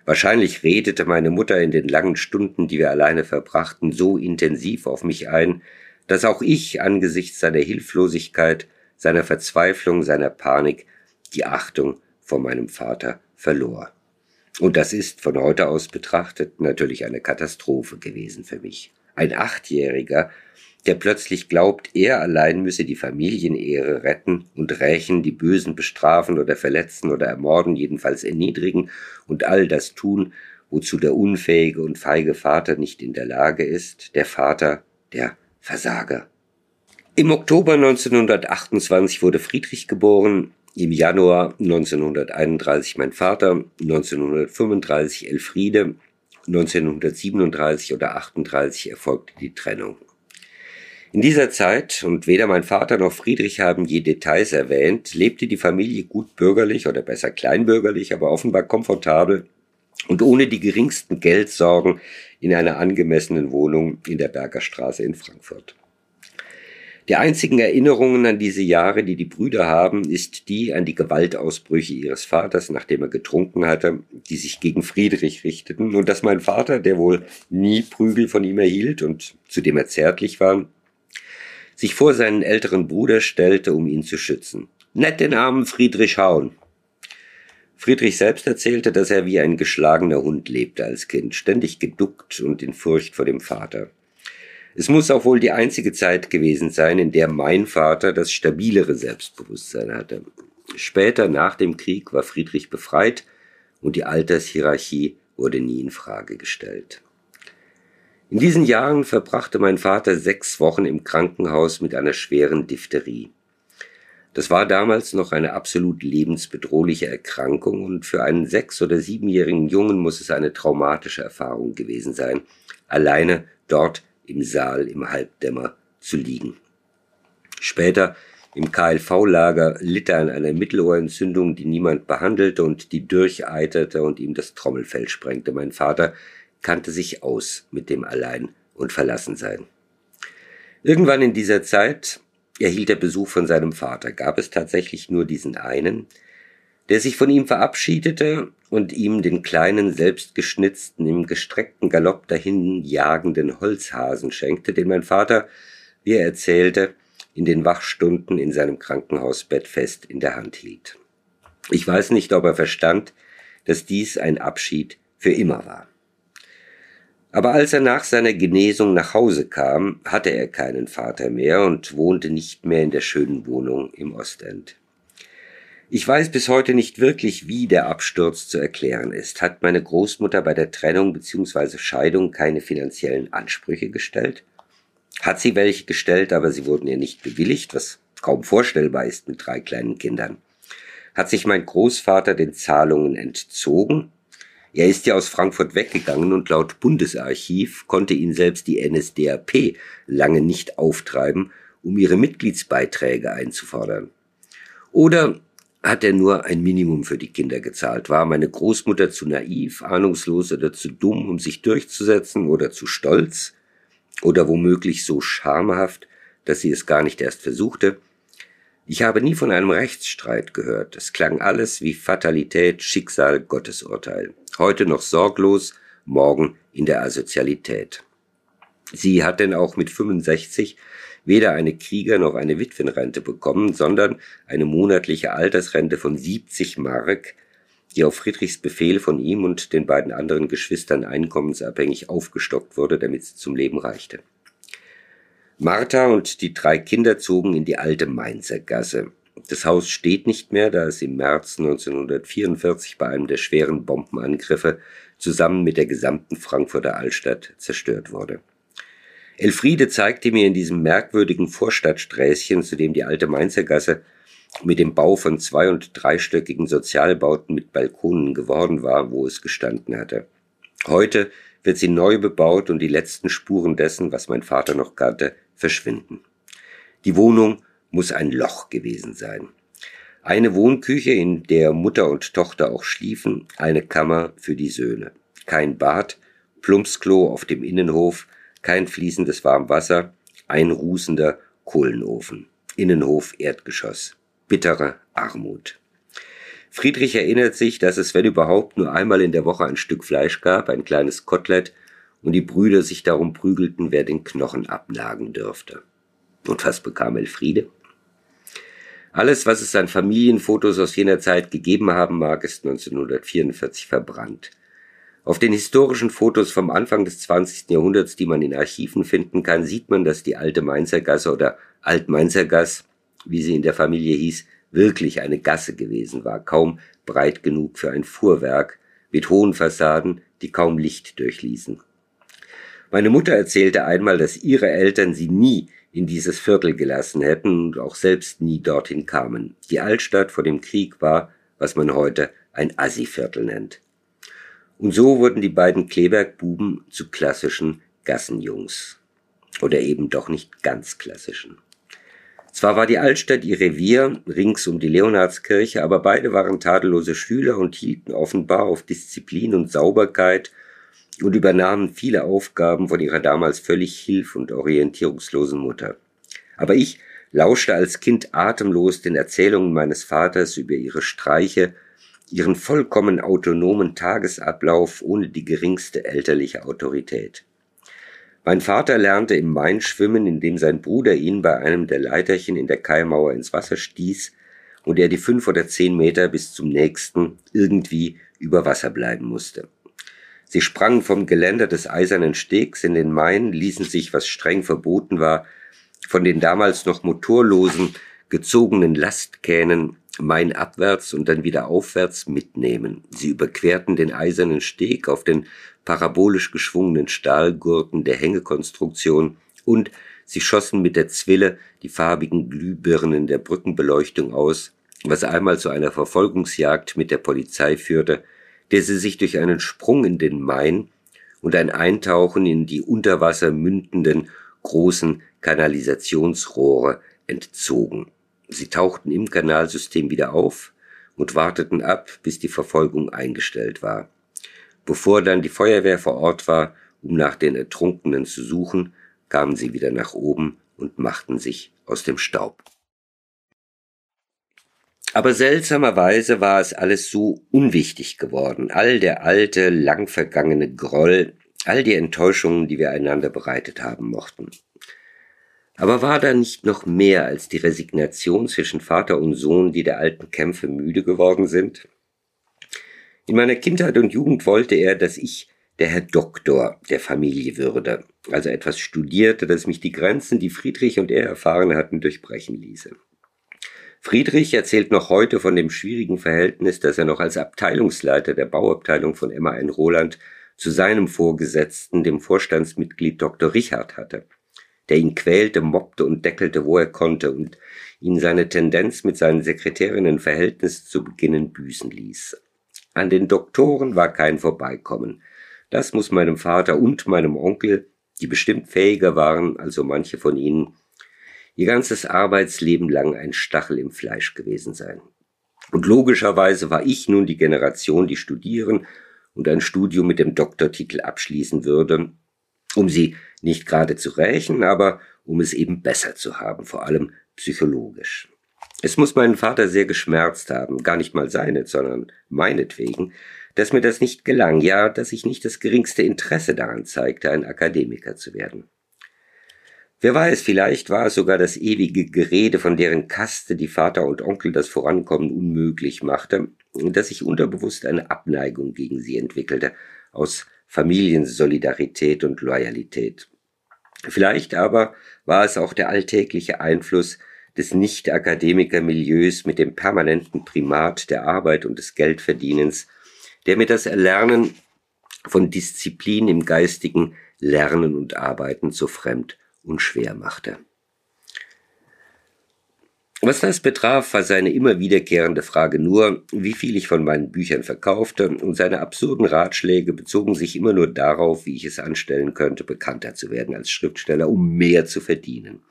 Wahrscheinlich redete meine Mutter in den langen Stunden, die wir alleine verbrachten, so intensiv auf mich ein, dass auch ich angesichts seiner Hilflosigkeit, seiner Verzweiflung, seiner Panik die Achtung vor meinem Vater verlor. Und das ist von heute aus betrachtet natürlich eine Katastrophe gewesen für mich. Ein Achtjähriger der plötzlich glaubt, er allein müsse die Familienehre retten und rächen, die Bösen bestrafen oder verletzen oder ermorden, jedenfalls erniedrigen und all das tun, wozu der unfähige und feige Vater nicht in der Lage ist, der Vater, der Versager. Im Oktober 1928 wurde Friedrich geboren, im Januar 1931 mein Vater, 1935 Elfriede, 1937 oder 38 erfolgte die Trennung. In dieser Zeit, und weder mein Vater noch Friedrich haben je Details erwähnt, lebte die Familie gut bürgerlich oder besser kleinbürgerlich, aber offenbar komfortabel und ohne die geringsten Geldsorgen in einer angemessenen Wohnung in der Bergerstraße in Frankfurt. Die einzigen Erinnerungen an diese Jahre, die die Brüder haben, ist die an die Gewaltausbrüche ihres Vaters, nachdem er getrunken hatte, die sich gegen Friedrich richteten, und dass mein Vater, der wohl nie Prügel von ihm erhielt und zu dem er zärtlich war, sich vor seinen älteren Bruder stellte, um ihn zu schützen. Nett den armen Friedrich hauen. Friedrich selbst erzählte, dass er wie ein geschlagener Hund lebte als Kind, ständig geduckt und in Furcht vor dem Vater. Es muss auch wohl die einzige Zeit gewesen sein, in der mein Vater das stabilere Selbstbewusstsein hatte. Später, nach dem Krieg, war Friedrich befreit und die Altershierarchie wurde nie in Frage gestellt. In diesen Jahren verbrachte mein Vater sechs Wochen im Krankenhaus mit einer schweren Diphtherie. Das war damals noch eine absolut lebensbedrohliche Erkrankung und für einen sechs- oder siebenjährigen Jungen muss es eine traumatische Erfahrung gewesen sein, alleine dort im Saal im Halbdämmer zu liegen. Später im KLV-Lager litt er an einer Mittelohrentzündung, die niemand behandelte und die durcheiterte und ihm das Trommelfell sprengte. Mein Vater kannte sich aus mit dem Allein und Verlassensein. Irgendwann in dieser Zeit erhielt er Besuch von seinem Vater. Gab es tatsächlich nur diesen einen? der sich von ihm verabschiedete und ihm den kleinen, selbstgeschnitzten, im gestreckten Galopp dahin jagenden Holzhasen schenkte, den mein Vater, wie er erzählte, in den Wachstunden in seinem Krankenhausbett fest in der Hand hielt. Ich weiß nicht, ob er verstand, dass dies ein Abschied für immer war. Aber als er nach seiner Genesung nach Hause kam, hatte er keinen Vater mehr und wohnte nicht mehr in der schönen Wohnung im Ostend. Ich weiß bis heute nicht wirklich, wie der Absturz zu erklären ist. Hat meine Großmutter bei der Trennung bzw. Scheidung keine finanziellen Ansprüche gestellt? Hat sie welche gestellt, aber sie wurden ihr nicht bewilligt, was kaum vorstellbar ist mit drei kleinen Kindern. Hat sich mein Großvater den Zahlungen entzogen? Er ist ja aus Frankfurt weggegangen und laut Bundesarchiv konnte ihn selbst die NSDAP lange nicht auftreiben, um ihre Mitgliedsbeiträge einzufordern. Oder hat er nur ein Minimum für die Kinder gezahlt? War meine Großmutter zu naiv, ahnungslos oder zu dumm, um sich durchzusetzen oder zu stolz? Oder womöglich so schamhaft, dass sie es gar nicht erst versuchte? Ich habe nie von einem Rechtsstreit gehört. Es klang alles wie Fatalität, Schicksal, Gottesurteil. Heute noch sorglos, morgen in der Asozialität. Sie hat denn auch mit 65 weder eine Krieger- noch eine Witwenrente bekommen, sondern eine monatliche Altersrente von 70 Mark, die auf Friedrichs Befehl von ihm und den beiden anderen Geschwistern einkommensabhängig aufgestockt wurde, damit sie zum Leben reichte. Martha und die drei Kinder zogen in die alte Mainzer Gasse. Das Haus steht nicht mehr, da es im März 1944 bei einem der schweren Bombenangriffe zusammen mit der gesamten Frankfurter Altstadt zerstört wurde. Elfriede zeigte mir in diesem merkwürdigen Vorstadtsträßchen, zu dem die alte Mainzer Gasse mit dem Bau von zwei- und dreistöckigen Sozialbauten mit Balkonen geworden war, wo es gestanden hatte. Heute wird sie neu bebaut und die letzten Spuren dessen, was mein Vater noch kannte, verschwinden. Die Wohnung muss ein Loch gewesen sein. Eine Wohnküche, in der Mutter und Tochter auch schliefen, eine Kammer für die Söhne. Kein Bad, Plumpsklo auf dem Innenhof, kein fließendes Warmwasser, ein rußender Kohlenofen. Innenhof Erdgeschoss. Bittere Armut. Friedrich erinnert sich, dass es, wenn überhaupt, nur einmal in der Woche ein Stück Fleisch gab, ein kleines Kotelett, und die Brüder sich darum prügelten, wer den Knochen abnagen dürfte. Und was bekam Elfriede? Alles, was es an Familienfotos aus jener Zeit gegeben haben mag, ist 1944 verbrannt. Auf den historischen Fotos vom Anfang des 20. Jahrhunderts, die man in Archiven finden kann, sieht man, dass die alte Mainzergasse oder Altmainzergasse, wie sie in der Familie hieß, wirklich eine Gasse gewesen war, kaum breit genug für ein Fuhrwerk, mit hohen Fassaden, die kaum Licht durchließen. Meine Mutter erzählte einmal, dass ihre Eltern sie nie in dieses Viertel gelassen hätten und auch selbst nie dorthin kamen. Die Altstadt vor dem Krieg war, was man heute ein Assi-Viertel nennt. Und so wurden die beiden Kleberg-Buben zu klassischen Gassenjungs. Oder eben doch nicht ganz klassischen. Zwar war die Altstadt ihr Revier rings um die Leonardskirche, aber beide waren tadellose Schüler und hielten offenbar auf Disziplin und Sauberkeit und übernahmen viele Aufgaben von ihrer damals völlig hilf- und orientierungslosen Mutter. Aber ich lauschte als Kind atemlos den Erzählungen meines Vaters über ihre Streiche, ihren vollkommen autonomen Tagesablauf ohne die geringste elterliche Autorität. Mein Vater lernte im Main schwimmen, indem sein Bruder ihn bei einem der Leiterchen in der Kaimauer ins Wasser stieß und er die fünf oder zehn Meter bis zum nächsten irgendwie über Wasser bleiben musste. Sie sprangen vom Geländer des Eisernen Stegs in den Main, ließen sich, was streng verboten war, von den damals noch motorlosen, gezogenen Lastkähnen mainabwärts und dann wieder aufwärts mitnehmen. Sie überquerten den eisernen Steg auf den parabolisch geschwungenen Stahlgurten der Hängekonstruktion und sie schossen mit der Zwille die farbigen Glühbirnen der Brückenbeleuchtung aus, was einmal zu einer Verfolgungsjagd mit der Polizei führte, der sie sich durch einen Sprung in den Main und ein Eintauchen in die unter Wasser mündenden großen Kanalisationsrohre entzogen. Sie tauchten im Kanalsystem wieder auf und warteten ab, bis die Verfolgung eingestellt war. Bevor dann die Feuerwehr vor Ort war, um nach den Ertrunkenen zu suchen, kamen sie wieder nach oben und machten sich aus dem Staub. Aber seltsamerweise war es alles so unwichtig geworden. All der alte, lang vergangene Groll, all die Enttäuschungen, die wir einander bereitet haben mochten. Aber war da nicht noch mehr als die Resignation zwischen Vater und Sohn, die der alten Kämpfe müde geworden sind? In meiner Kindheit und Jugend wollte er, dass ich der Herr Doktor der Familie würde, also etwas studierte, das mich die Grenzen, die Friedrich und er erfahren hatten, durchbrechen ließe. Friedrich erzählt noch heute von dem schwierigen Verhältnis, das er noch als Abteilungsleiter der Bauabteilung von Emma in Roland zu seinem Vorgesetzten, dem Vorstandsmitglied Dr. Richard hatte, der ihn quälte, mobbte und deckelte, wo er konnte und ihn seine Tendenz mit seinen Sekretärinnen Verhältnis zu beginnen büßen ließ. An den Doktoren war kein Vorbeikommen. Das muss meinem Vater und meinem Onkel, die bestimmt fähiger waren, also manche von ihnen, ihr ganzes Arbeitsleben lang ein Stachel im Fleisch gewesen sein. Und logischerweise war ich nun die Generation, die studieren und ein Studium mit dem Doktortitel abschließen würde, um sie nicht gerade zu rächen, aber um es eben besser zu haben, vor allem psychologisch. Es muss meinen Vater sehr geschmerzt haben, gar nicht mal seine, sondern meinetwegen, dass mir das nicht gelang, ja, dass ich nicht das geringste Interesse daran zeigte, ein Akademiker zu werden. Wer weiß, vielleicht war es sogar das ewige Gerede, von deren Kaste die Vater und Onkel das Vorankommen unmöglich machte, dass ich unterbewusst eine Abneigung gegen sie entwickelte, aus Familiensolidarität und Loyalität. Vielleicht aber war es auch der alltägliche Einfluss des Nicht-Akademiker-Milieus mit dem permanenten Primat der Arbeit und des Geldverdienens, der mir das Erlernen von Disziplin im geistigen Lernen und Arbeiten so fremd und schwer machte. Was das betraf, war seine immer wiederkehrende Frage nur, wie viel ich von meinen Büchern verkaufte, und seine absurden Ratschläge bezogen sich immer nur darauf, wie ich es anstellen könnte, bekannter zu werden als Schriftsteller, um mehr zu verdienen.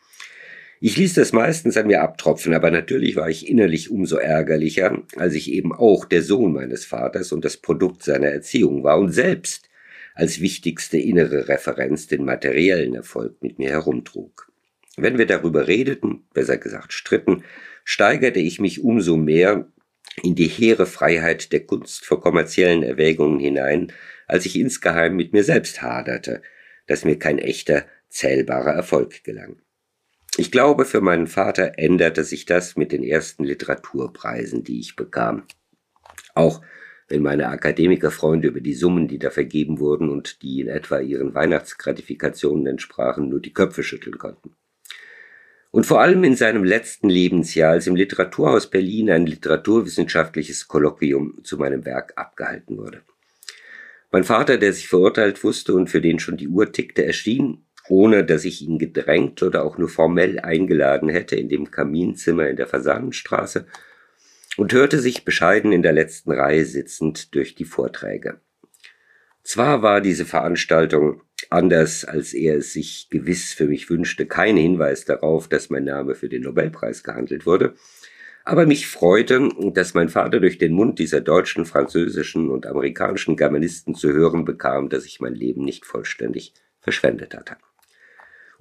Ich ließ das meistens an mir abtropfen, aber natürlich war ich innerlich umso ärgerlicher, als ich eben auch der Sohn meines Vaters und das Produkt seiner Erziehung war und selbst als wichtigste innere Referenz den materiellen Erfolg mit mir herumtrug. Wenn wir darüber redeten, besser gesagt stritten, steigerte ich mich umso mehr in die hehre Freiheit der Kunst vor kommerziellen Erwägungen hinein, als ich insgeheim mit mir selbst haderte, dass mir kein echter, zählbarer Erfolg gelang. Ich glaube, für meinen Vater änderte sich das mit den ersten Literaturpreisen, die ich bekam. Auch wenn meine Akademikerfreunde über die Summen, die da vergeben wurden und die in etwa ihren Weihnachtsgratifikationen entsprachen, nur die Köpfe schütteln konnten. Und vor allem in seinem letzten Lebensjahr, als im Literaturhaus Berlin ein literaturwissenschaftliches Kolloquium zu meinem Werk abgehalten wurde. Mein Vater, der sich verurteilt wusste und für den schon die Uhr tickte, erschien, ohne dass ich ihn gedrängt oder auch nur formell eingeladen hätte, in dem Kaminzimmer in der Fasanenstraße und hörte sich bescheiden in der letzten Reihe sitzend durch die Vorträge. Zwar war diese Veranstaltung anders, als er es sich gewiss für mich wünschte, kein Hinweis darauf, dass mein Name für den Nobelpreis gehandelt wurde, aber mich freute, dass mein Vater durch den Mund dieser deutschen, französischen und amerikanischen Germanisten zu hören bekam, dass ich mein Leben nicht vollständig verschwendet hatte.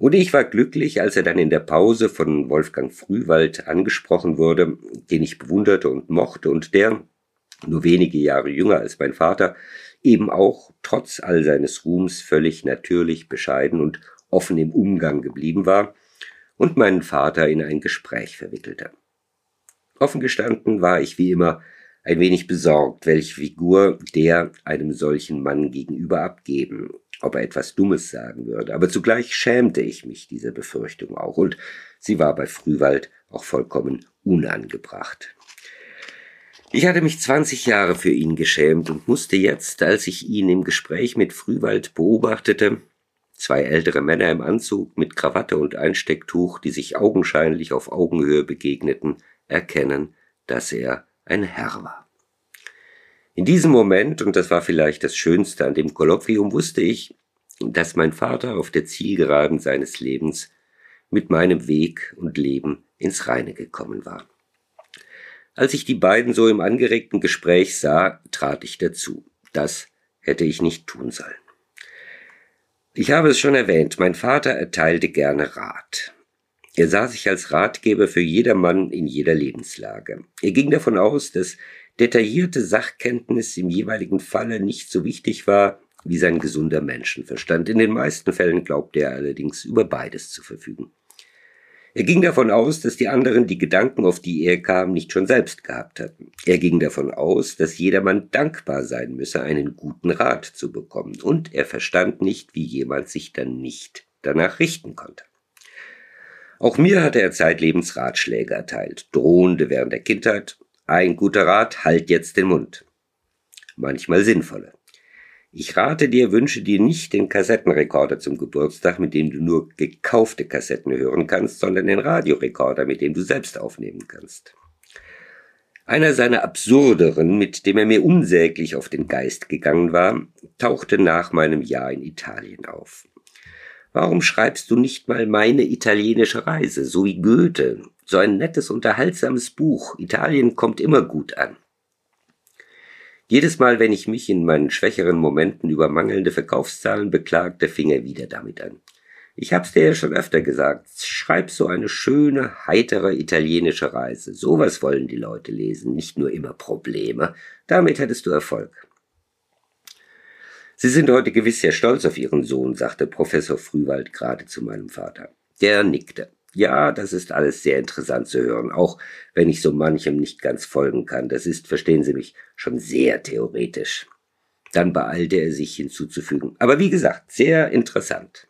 Und ich war glücklich, als er dann in der Pause von Wolfgang Frühwald angesprochen wurde, den ich bewunderte und mochte und der, nur wenige Jahre jünger als mein Vater, eben auch trotz all seines Ruhms völlig natürlich, bescheiden und offen im Umgang geblieben war und meinen Vater in ein Gespräch verwickelte. Offen gestanden war ich wie immer ein wenig besorgt, welche Figur der einem solchen Mann gegenüber abgeben ob er etwas Dummes sagen würde, aber zugleich schämte ich mich dieser Befürchtung auch, und sie war bei Frühwald auch vollkommen unangebracht. Ich hatte mich zwanzig Jahre für ihn geschämt und musste jetzt, als ich ihn im Gespräch mit Frühwald beobachtete, zwei ältere Männer im Anzug mit Krawatte und Einstecktuch, die sich augenscheinlich auf Augenhöhe begegneten, erkennen, dass er ein Herr war. In diesem Moment, und das war vielleicht das Schönste an dem Kolloquium, wusste ich, dass mein Vater auf der Zielgeraden seines Lebens mit meinem Weg und Leben ins Reine gekommen war. Als ich die beiden so im angeregten Gespräch sah, trat ich dazu. Das hätte ich nicht tun sollen. Ich habe es schon erwähnt, mein Vater erteilte gerne Rat. Er sah sich als Ratgeber für jedermann in jeder Lebenslage. Er ging davon aus, dass detaillierte Sachkenntnis im jeweiligen Falle nicht so wichtig war wie sein gesunder Menschenverstand. In den meisten Fällen glaubte er allerdings über beides zu verfügen. Er ging davon aus, dass die anderen die Gedanken, auf die er kam, nicht schon selbst gehabt hatten. Er ging davon aus, dass jedermann dankbar sein müsse, einen guten Rat zu bekommen, und er verstand nicht, wie jemand sich dann nicht danach richten konnte. Auch mir hatte er zeitlebens Ratschläge erteilt, drohende während der Kindheit. Ein guter Rat, halt jetzt den Mund. Manchmal sinnvolle. Ich rate dir, wünsche dir nicht den Kassettenrekorder zum Geburtstag, mit dem du nur gekaufte Kassetten hören kannst, sondern den Radiorekorder, mit dem du selbst aufnehmen kannst. Einer seiner absurderen, mit dem er mir unsäglich auf den Geist gegangen war, tauchte nach meinem Jahr in Italien auf. Warum schreibst du nicht mal meine italienische Reise, so wie Goethe? So ein nettes, unterhaltsames Buch. Italien kommt immer gut an. Jedes Mal, wenn ich mich in meinen schwächeren Momenten über mangelnde Verkaufszahlen beklagte, fing er wieder damit an. Ich hab's dir ja schon öfter gesagt. Schreib so eine schöne, heitere italienische Reise. Sowas wollen die Leute lesen, nicht nur immer Probleme. Damit hättest du Erfolg. Sie sind heute gewiss sehr stolz auf Ihren Sohn, sagte Professor Frühwald gerade zu meinem Vater. Der nickte. Ja, das ist alles sehr interessant zu hören, auch wenn ich so manchem nicht ganz folgen kann. Das ist, verstehen Sie mich, schon sehr theoretisch. Dann beeilte er sich hinzuzufügen. Aber wie gesagt, sehr interessant.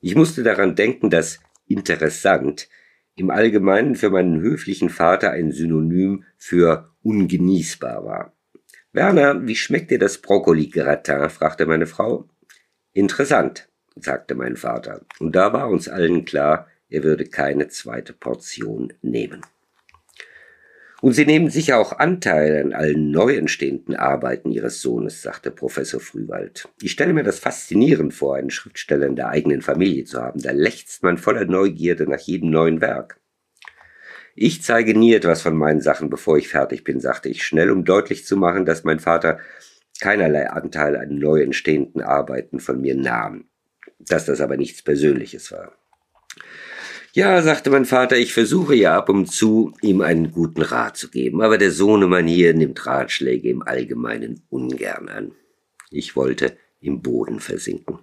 Ich musste daran denken, dass interessant im Allgemeinen für meinen höflichen Vater ein Synonym für ungenießbar war. Werner, wie schmeckt dir das Brokkoli-Gratin? fragte meine Frau. Interessant, sagte mein Vater, und da war uns allen klar, er würde keine zweite Portion nehmen. Und Sie nehmen sicher auch Anteil an allen neu entstehenden Arbeiten Ihres Sohnes, sagte Professor Frühwald. Ich stelle mir das faszinierend vor, einen Schriftsteller in der eigenen Familie zu haben. Da lechzt man voller Neugierde nach jedem neuen Werk. Ich zeige nie etwas von meinen Sachen, bevor ich fertig bin, sagte ich schnell, um deutlich zu machen, dass mein Vater keinerlei Anteil an neu entstehenden Arbeiten von mir nahm dass das aber nichts Persönliches war. Ja, sagte mein Vater, ich versuche ja ab und zu, ihm einen guten Rat zu geben, aber der Sohnemann hier nimmt Ratschläge im Allgemeinen ungern an. Ich wollte im Boden versinken.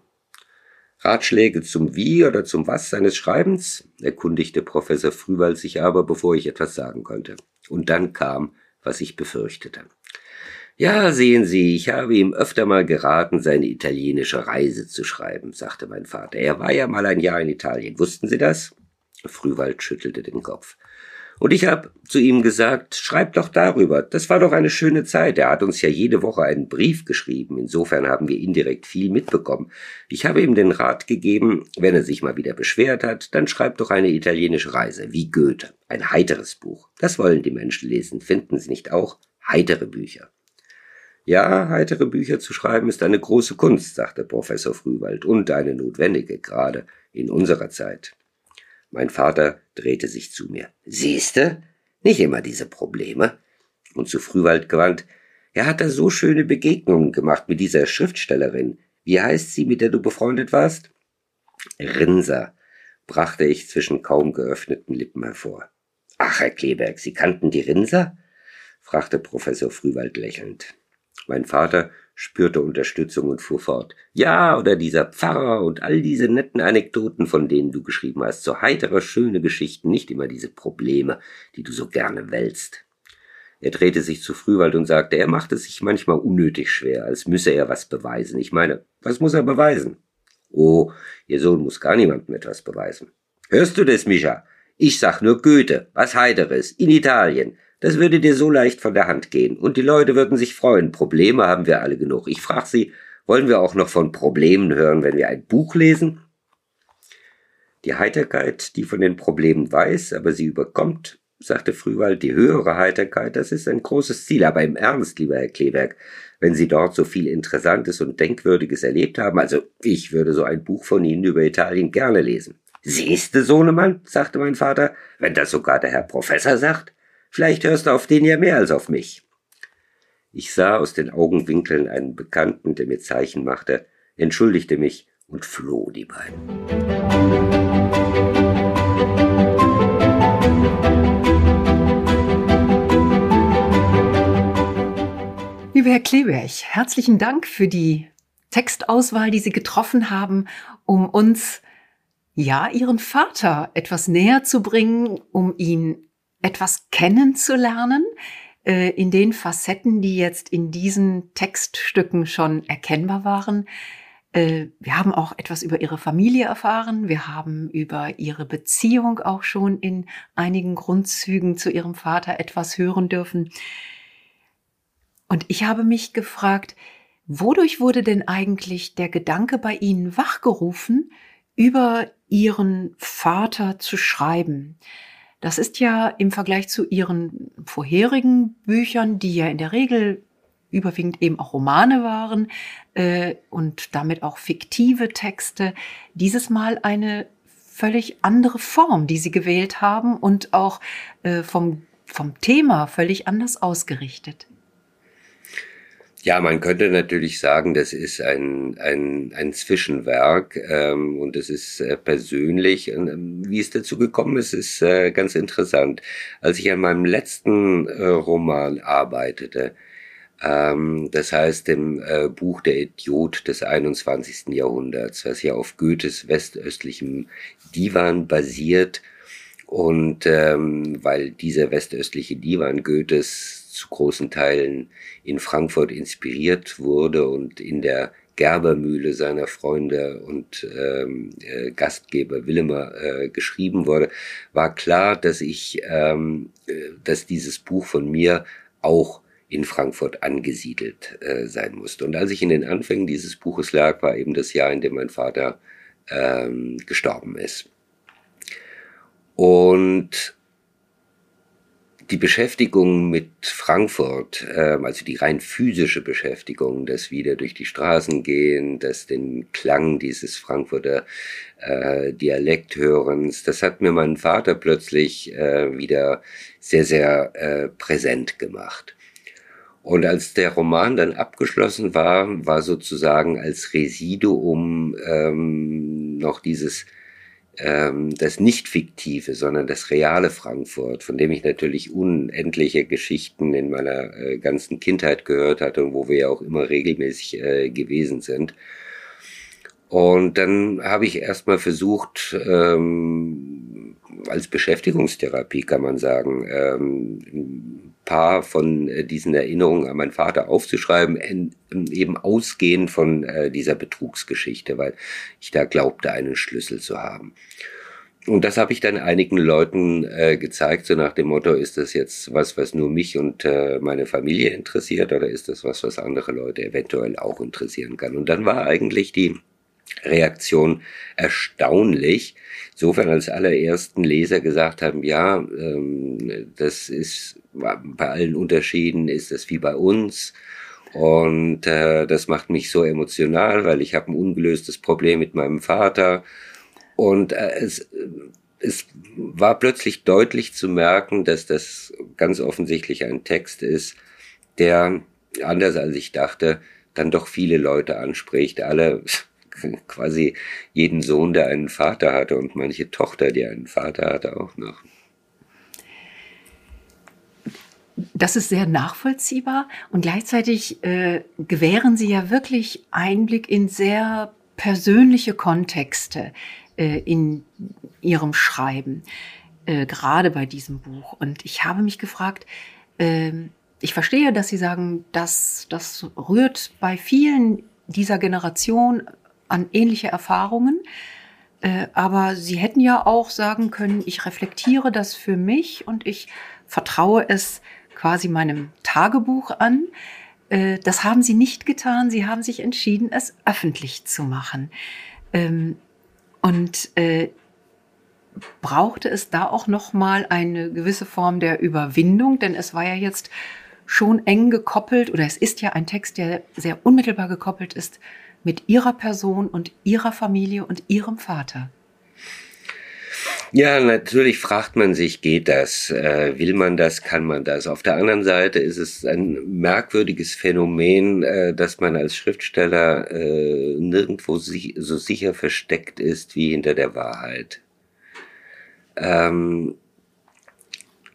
Ratschläge zum Wie oder zum Was seines Schreibens? erkundigte Professor Frühwald sich aber, bevor ich etwas sagen konnte. Und dann kam, was ich befürchtete. Ja, sehen Sie, ich habe ihm öfter mal geraten, seine italienische Reise zu schreiben, sagte mein Vater. Er war ja mal ein Jahr in Italien. Wussten Sie das? Frühwald schüttelte den Kopf. Und ich habe zu ihm gesagt, schreib doch darüber. Das war doch eine schöne Zeit. Er hat uns ja jede Woche einen Brief geschrieben. Insofern haben wir indirekt viel mitbekommen. Ich habe ihm den Rat gegeben, wenn er sich mal wieder beschwert hat, dann schreib doch eine italienische Reise, wie Goethe. Ein heiteres Buch. Das wollen die Menschen lesen. Finden Sie nicht auch? Heitere Bücher. Ja, heitere Bücher zu schreiben ist eine große Kunst, sagte Professor Frühwald, und eine notwendige, gerade in unserer Zeit. Mein Vater drehte sich zu mir. Siehste? Nicht immer diese Probleme. Und zu Frühwald gewandt. Er hat da so schöne Begegnungen gemacht mit dieser Schriftstellerin. Wie heißt sie, mit der du befreundet warst? Rinser, brachte ich zwischen kaum geöffneten Lippen hervor. Ach, Herr Kleberg, Sie kannten die Rinser? fragte Professor Frühwald lächelnd. Mein Vater spürte Unterstützung und fuhr fort. Ja, oder dieser Pfarrer und all diese netten Anekdoten, von denen du geschrieben hast. So heitere, schöne Geschichten, nicht immer diese Probleme, die du so gerne wälzt. Er drehte sich zu Frühwald und sagte, er macht es sich manchmal unnötig schwer, als müsse er was beweisen. Ich meine, was muss er beweisen? Oh, ihr Sohn muss gar niemandem etwas beweisen. Hörst du das, Micha? Ich sag nur Goethe, was Heiteres, in Italien. Das würde dir so leicht von der Hand gehen. Und die Leute würden sich freuen. Probleme haben wir alle genug. Ich frage Sie, wollen wir auch noch von Problemen hören, wenn wir ein Buch lesen? Die Heiterkeit, die von den Problemen weiß, aber sie überkommt, sagte Frühwald, die höhere Heiterkeit, das ist ein großes Ziel. Aber im Ernst, lieber Herr Kleberg, wenn Sie dort so viel Interessantes und Denkwürdiges erlebt haben, also ich würde so ein Buch von Ihnen über Italien gerne lesen. Siehste, Sohnemann, sagte mein Vater, wenn das sogar der Herr Professor sagt, Vielleicht hörst du auf den ja mehr als auf mich. Ich sah aus den Augenwinkeln einen Bekannten, der mir Zeichen machte, entschuldigte mich und floh die beiden. Lieber Herr Kleberg, herzlichen Dank für die Textauswahl, die Sie getroffen haben, um uns ja Ihren Vater etwas näher zu bringen, um ihn etwas kennenzulernen äh, in den Facetten, die jetzt in diesen Textstücken schon erkennbar waren. Äh, wir haben auch etwas über ihre Familie erfahren. Wir haben über ihre Beziehung auch schon in einigen Grundzügen zu ihrem Vater etwas hören dürfen. Und ich habe mich gefragt, wodurch wurde denn eigentlich der Gedanke bei Ihnen wachgerufen, über Ihren Vater zu schreiben? Das ist ja im Vergleich zu Ihren vorherigen Büchern, die ja in der Regel überwiegend eben auch Romane waren äh, und damit auch fiktive Texte, dieses Mal eine völlig andere Form, die Sie gewählt haben und auch äh, vom, vom Thema völlig anders ausgerichtet. Ja, man könnte natürlich sagen, das ist ein, ein, ein Zwischenwerk ähm, und es ist äh, persönlich. Ähm, wie es dazu gekommen ist, ist äh, ganz interessant. Als ich an meinem letzten äh, Roman arbeitete, ähm, das heißt dem äh, Buch Der Idiot des 21. Jahrhunderts, was ja auf Goethes westöstlichem Divan basiert, und ähm, weil dieser westöstliche Divan Goethes zu großen Teilen in Frankfurt inspiriert wurde und in der Gerbermühle seiner Freunde und ähm, äh, Gastgeber Willemer äh, geschrieben wurde, war klar, dass ich, ähm, äh, dass dieses Buch von mir auch in Frankfurt angesiedelt äh, sein musste. Und als ich in den Anfängen dieses Buches lag, war eben das Jahr, in dem mein Vater ähm, gestorben ist. Und die Beschäftigung mit Frankfurt, äh, also die rein physische Beschäftigung, das wieder durch die Straßen gehen, das den Klang dieses Frankfurter äh, Dialekthörens, das hat mir mein Vater plötzlich äh, wieder sehr, sehr äh, präsent gemacht. Und als der Roman dann abgeschlossen war, war sozusagen als Residuum ähm, noch dieses ähm, das nicht fiktive, sondern das reale Frankfurt, von dem ich natürlich unendliche Geschichten in meiner äh, ganzen Kindheit gehört hatte und wo wir ja auch immer regelmäßig äh, gewesen sind. Und dann habe ich erstmal versucht, ähm, als Beschäftigungstherapie kann man sagen, ähm, paar von äh, diesen Erinnerungen an meinen Vater aufzuschreiben, eben ausgehend von äh, dieser Betrugsgeschichte, weil ich da glaubte, einen Schlüssel zu haben. Und das habe ich dann einigen Leuten äh, gezeigt, so nach dem Motto, ist das jetzt was, was nur mich und äh, meine Familie interessiert oder ist das was, was andere Leute eventuell auch interessieren kann? Und dann war eigentlich die Reaktion erstaunlich. Insofern als allerersten Leser gesagt haben, ja, ähm, das ist bei allen Unterschieden ist das wie bei uns. Und äh, das macht mich so emotional, weil ich habe ein ungelöstes Problem mit meinem Vater. Und äh, es, es war plötzlich deutlich zu merken, dass das ganz offensichtlich ein Text ist, der, anders als ich dachte, dann doch viele Leute anspricht. Alle <laughs> quasi jeden Sohn, der einen Vater hatte und manche Tochter, die einen Vater hatte, auch noch. Das ist sehr nachvollziehbar und gleichzeitig äh, gewähren Sie ja wirklich Einblick in sehr persönliche Kontexte äh, in Ihrem Schreiben, äh, gerade bei diesem Buch. Und ich habe mich gefragt, ähm, ich verstehe, dass Sie sagen, dass das rührt bei vielen dieser Generation an ähnliche Erfahrungen. Äh, aber sie hätten ja auch sagen können, ich reflektiere das für mich und ich vertraue es quasi meinem Tagebuch an. Äh, das haben sie nicht getan. Sie haben sich entschieden, es öffentlich zu machen. Ähm, und äh, brauchte es da auch noch mal eine gewisse Form der Überwindung, denn es war ja jetzt schon eng gekoppelt oder es ist ja ein Text, der sehr unmittelbar gekoppelt ist mit ihrer Person und ihrer Familie und ihrem Vater? Ja, natürlich fragt man sich, geht das? Äh, will man das? Kann man das? Auf der anderen Seite ist es ein merkwürdiges Phänomen, äh, dass man als Schriftsteller äh, nirgendwo so sicher versteckt ist wie hinter der Wahrheit. Ähm,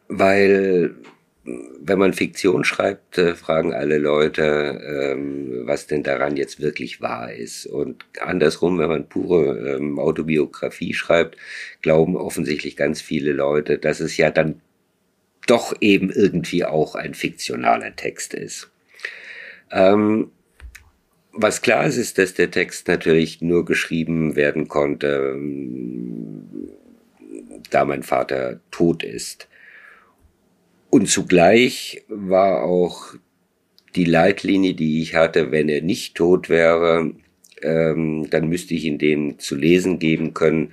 weil wenn man Fiktion schreibt, äh, fragen alle Leute, ähm, was denn daran jetzt wirklich wahr ist. Und andersrum, wenn man pure ähm, Autobiografie schreibt, glauben offensichtlich ganz viele Leute, dass es ja dann doch eben irgendwie auch ein fiktionaler Text ist. Ähm, was klar ist, ist, dass der Text natürlich nur geschrieben werden konnte, da mein Vater tot ist. Und zugleich war auch die Leitlinie, die ich hatte, wenn er nicht tot wäre, ähm, dann müsste ich ihn dem zu lesen geben können,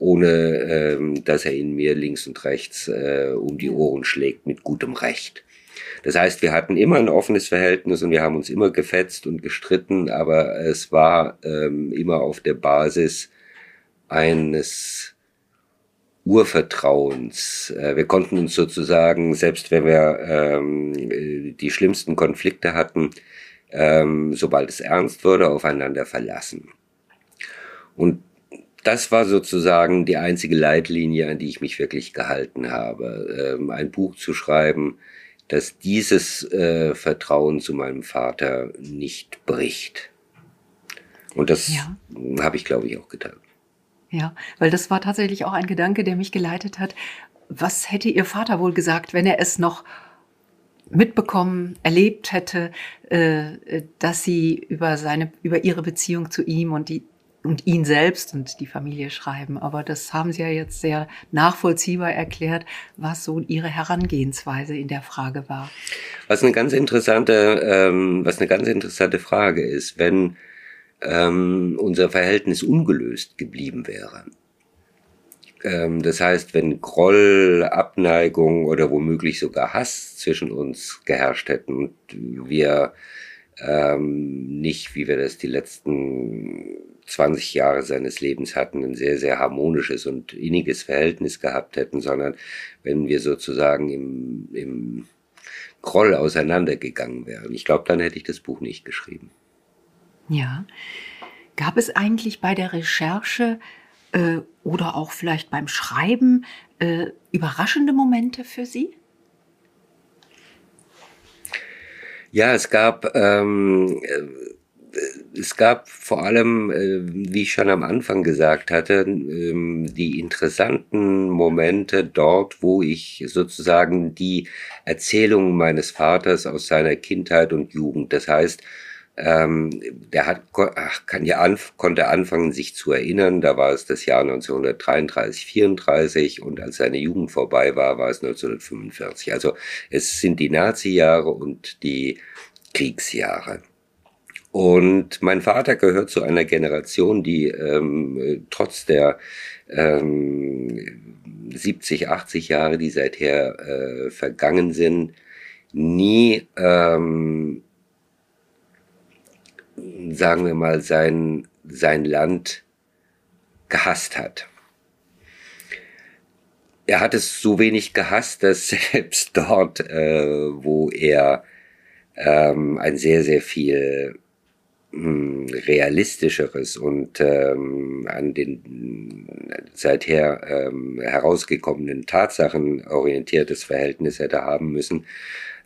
ohne ähm, dass er ihn mir links und rechts äh, um die Ohren schlägt mit gutem Recht. Das heißt, wir hatten immer ein offenes Verhältnis und wir haben uns immer gefetzt und gestritten, aber es war ähm, immer auf der Basis eines Urvertrauens. Äh, wir konnten uns sozusagen, selbst wenn wir ähm, die schlimmsten Konflikte hatten, ähm, sobald es ernst wurde, aufeinander verlassen. Und das war sozusagen die einzige Leitlinie, an die ich mich wirklich gehalten habe. Ähm, ein Buch zu schreiben, das dieses äh, Vertrauen zu meinem Vater nicht bricht. Und das ja. habe ich, glaube ich, auch getan. Ja, weil das war tatsächlich auch ein Gedanke, der mich geleitet hat. Was hätte Ihr Vater wohl gesagt, wenn er es noch mitbekommen, erlebt hätte, äh, dass Sie über seine, über Ihre Beziehung zu ihm und die und ihn selbst und die Familie schreiben. Aber das haben Sie ja jetzt sehr nachvollziehbar erklärt, was so Ihre Herangehensweise in der Frage war. Was eine ganz interessante, ähm, was eine ganz interessante Frage ist, wenn ähm, unser Verhältnis ungelöst geblieben wäre. Ähm, das heißt, wenn Groll, Abneigung oder womöglich sogar Hass zwischen uns geherrscht hätten und wir ähm, nicht, wie wir das die letzten 20 Jahre seines Lebens hatten, ein sehr, sehr harmonisches und inniges Verhältnis gehabt hätten, sondern wenn wir sozusagen im, im Groll auseinandergegangen wären. Ich glaube, dann hätte ich das Buch nicht geschrieben. Ja. Gab es eigentlich bei der Recherche äh, oder auch vielleicht beim Schreiben äh, überraschende Momente für Sie? Ja, es gab ähm, äh, es gab vor allem, äh, wie ich schon am Anfang gesagt hatte, ähm, die interessanten Momente dort, wo ich sozusagen die Erzählungen meines Vaters aus seiner Kindheit und Jugend, das heißt, ähm, der hat, ach, kann ja anf konnte anfangen, sich zu erinnern. Da war es das Jahr 1933, 34 und als seine Jugend vorbei war, war es 1945. Also es sind die Nazi-Jahre und die Kriegsjahre. Und mein Vater gehört zu einer Generation, die ähm, trotz der ähm, 70, 80 Jahre, die seither äh, vergangen sind, nie ähm, sagen wir mal, sein, sein Land gehasst hat. Er hat es so wenig gehasst, dass <laughs> selbst dort, äh, wo er ähm, ein sehr, sehr viel mh, hm, realistischeres und ähm, an den seither ähm, herausgekommenen Tatsachen orientiertes Verhältnis hätte haben müssen,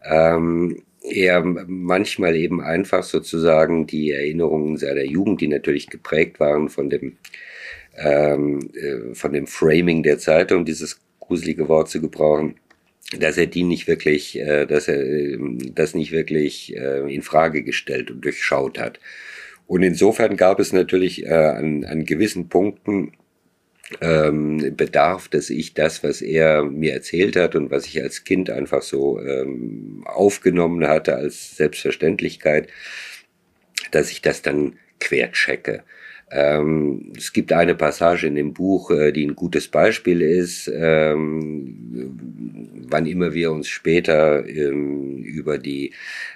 ähm, er manchmal eben einfach sozusagen die Erinnerungen seiner Jugend, die natürlich geprägt waren von dem ähm, äh, von dem Framing der Zeitung, dieses gruselige Wort zu gebrauchen, dass er die nicht wirklich, äh, dass er äh, das nicht wirklich äh, in Frage gestellt und durchschaut hat. Und insofern gab es natürlich äh, an, an gewissen Punkten ähm, bedarf, dass ich das, was er mir erzählt hat und was ich als Kind einfach so ähm, aufgenommen hatte als Selbstverständlichkeit, dass ich das dann querchecke. Ähm, es gibt eine Passage in dem Buch, äh, die ein gutes Beispiel ist, ähm, wann immer wir uns später ähm, über die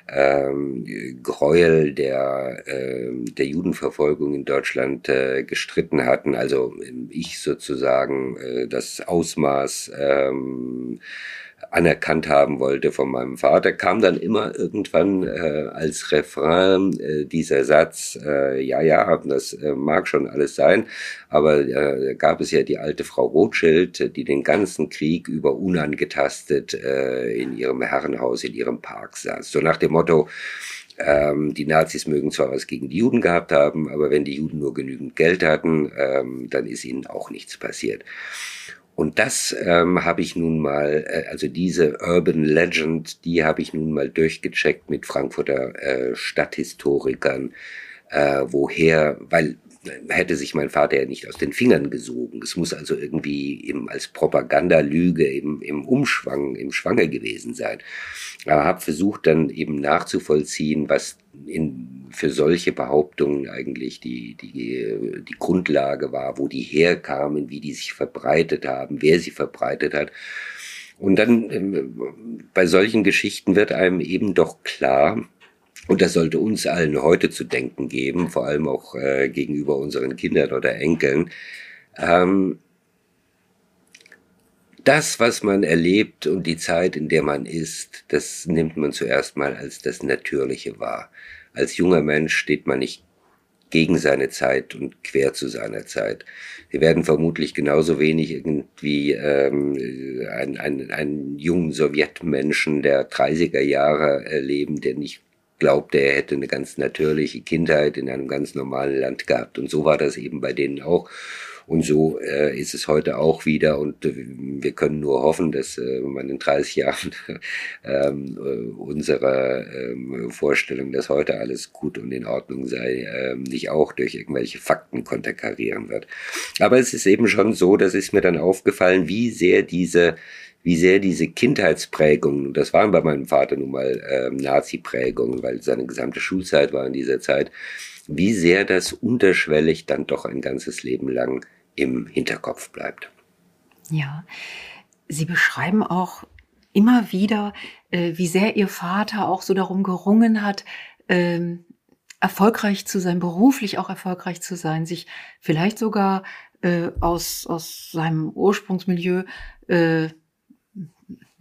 ähm, Gräuel der, äh, der Judenverfolgung in Deutschland äh, gestritten hatten, also ich sozusagen äh, das Ausmaß ähm, anerkannt haben wollte von meinem Vater, kam dann immer irgendwann äh, als Refrain äh, dieser Satz, äh, ja, ja, das äh, mag schon alles sein, aber äh, gab es ja die alte Frau Rothschild, die den ganzen Krieg über unangetastet äh, in ihrem Herrenhaus, in ihrem Park saß. So nach dem Motto, ähm, die Nazis mögen zwar was gegen die Juden gehabt haben, aber wenn die Juden nur genügend Geld hatten, ähm, dann ist ihnen auch nichts passiert. Und das ähm, habe ich nun mal, äh, also diese Urban Legend, die habe ich nun mal durchgecheckt mit Frankfurter äh, Stadthistorikern, äh, woher, weil hätte sich mein Vater ja nicht aus den Fingern gesogen. Es muss also irgendwie eben als Propagandalüge im, im Umschwang, im Schwange gewesen sein. Aber habe versucht dann eben nachzuvollziehen, was in, für solche Behauptungen eigentlich die, die, die Grundlage war, wo die herkamen, wie die sich verbreitet haben, wer sie verbreitet hat. Und dann ähm, bei solchen Geschichten wird einem eben doch klar, und das sollte uns allen heute zu denken geben, vor allem auch äh, gegenüber unseren Kindern oder Enkeln. Ähm, das, was man erlebt und die Zeit, in der man ist, das nimmt man zuerst mal als das Natürliche wahr. Als junger Mensch steht man nicht gegen seine Zeit und quer zu seiner Zeit. Wir werden vermutlich genauso wenig irgendwie ähm, einen, einen, einen jungen Sowjetmenschen der 30er Jahre erleben, der nicht glaubte, er hätte eine ganz natürliche Kindheit in einem ganz normalen Land gehabt. Und so war das eben bei denen auch. Und so äh, ist es heute auch wieder. Und äh, wir können nur hoffen, dass äh, man in 30 Jahren <laughs> ähm, äh, unsere ähm, Vorstellung, dass heute alles gut und in Ordnung sei, äh, nicht auch durch irgendwelche Fakten konterkarieren wird. Aber es ist eben schon so, das ist mir dann aufgefallen, wie sehr diese wie sehr diese Kindheitsprägungen, das waren bei meinem Vater nun mal ähm, Nazi-Prägungen, weil seine gesamte Schulzeit war in dieser Zeit, wie sehr das unterschwellig dann doch ein ganzes Leben lang im Hinterkopf bleibt. Ja, Sie beschreiben auch immer wieder, äh, wie sehr Ihr Vater auch so darum gerungen hat, ähm, erfolgreich zu sein, beruflich auch erfolgreich zu sein, sich vielleicht sogar äh, aus, aus seinem Ursprungsmilieu äh,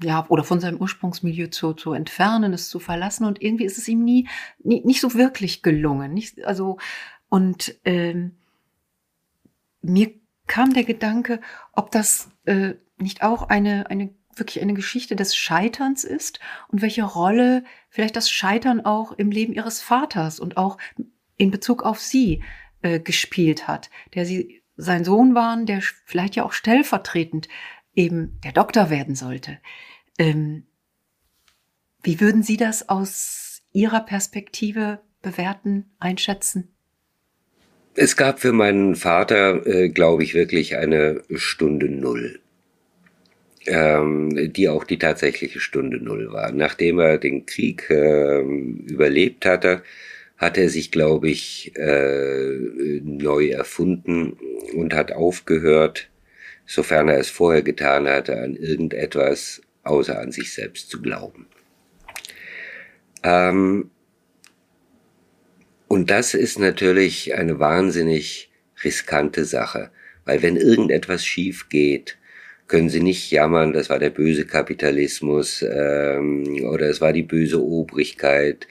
ja, oder von seinem Ursprungsmilieu zu, zu entfernen, es zu verlassen. Und irgendwie ist es ihm nie, nie nicht so wirklich gelungen. Nicht, also, und ähm, mir kam der Gedanke, ob das äh, nicht auch eine, eine wirklich eine Geschichte des Scheiterns ist und welche Rolle vielleicht das Scheitern auch im Leben ihres Vaters und auch in Bezug auf sie äh, gespielt hat, der sie sein Sohn waren, der vielleicht ja auch stellvertretend eben der Doktor werden sollte. Ähm, wie würden Sie das aus Ihrer Perspektive bewerten, einschätzen? Es gab für meinen Vater, äh, glaube ich, wirklich eine Stunde Null, ähm, die auch die tatsächliche Stunde Null war. Nachdem er den Krieg äh, überlebt hatte, hat er sich, glaube ich, äh, neu erfunden und hat aufgehört, sofern er es vorher getan hatte, an irgendetwas außer an sich selbst zu glauben. Ähm, und das ist natürlich eine wahnsinnig riskante Sache, weil wenn irgendetwas schief geht, können Sie nicht jammern, das war der böse Kapitalismus ähm, oder es war die böse Obrigkeit,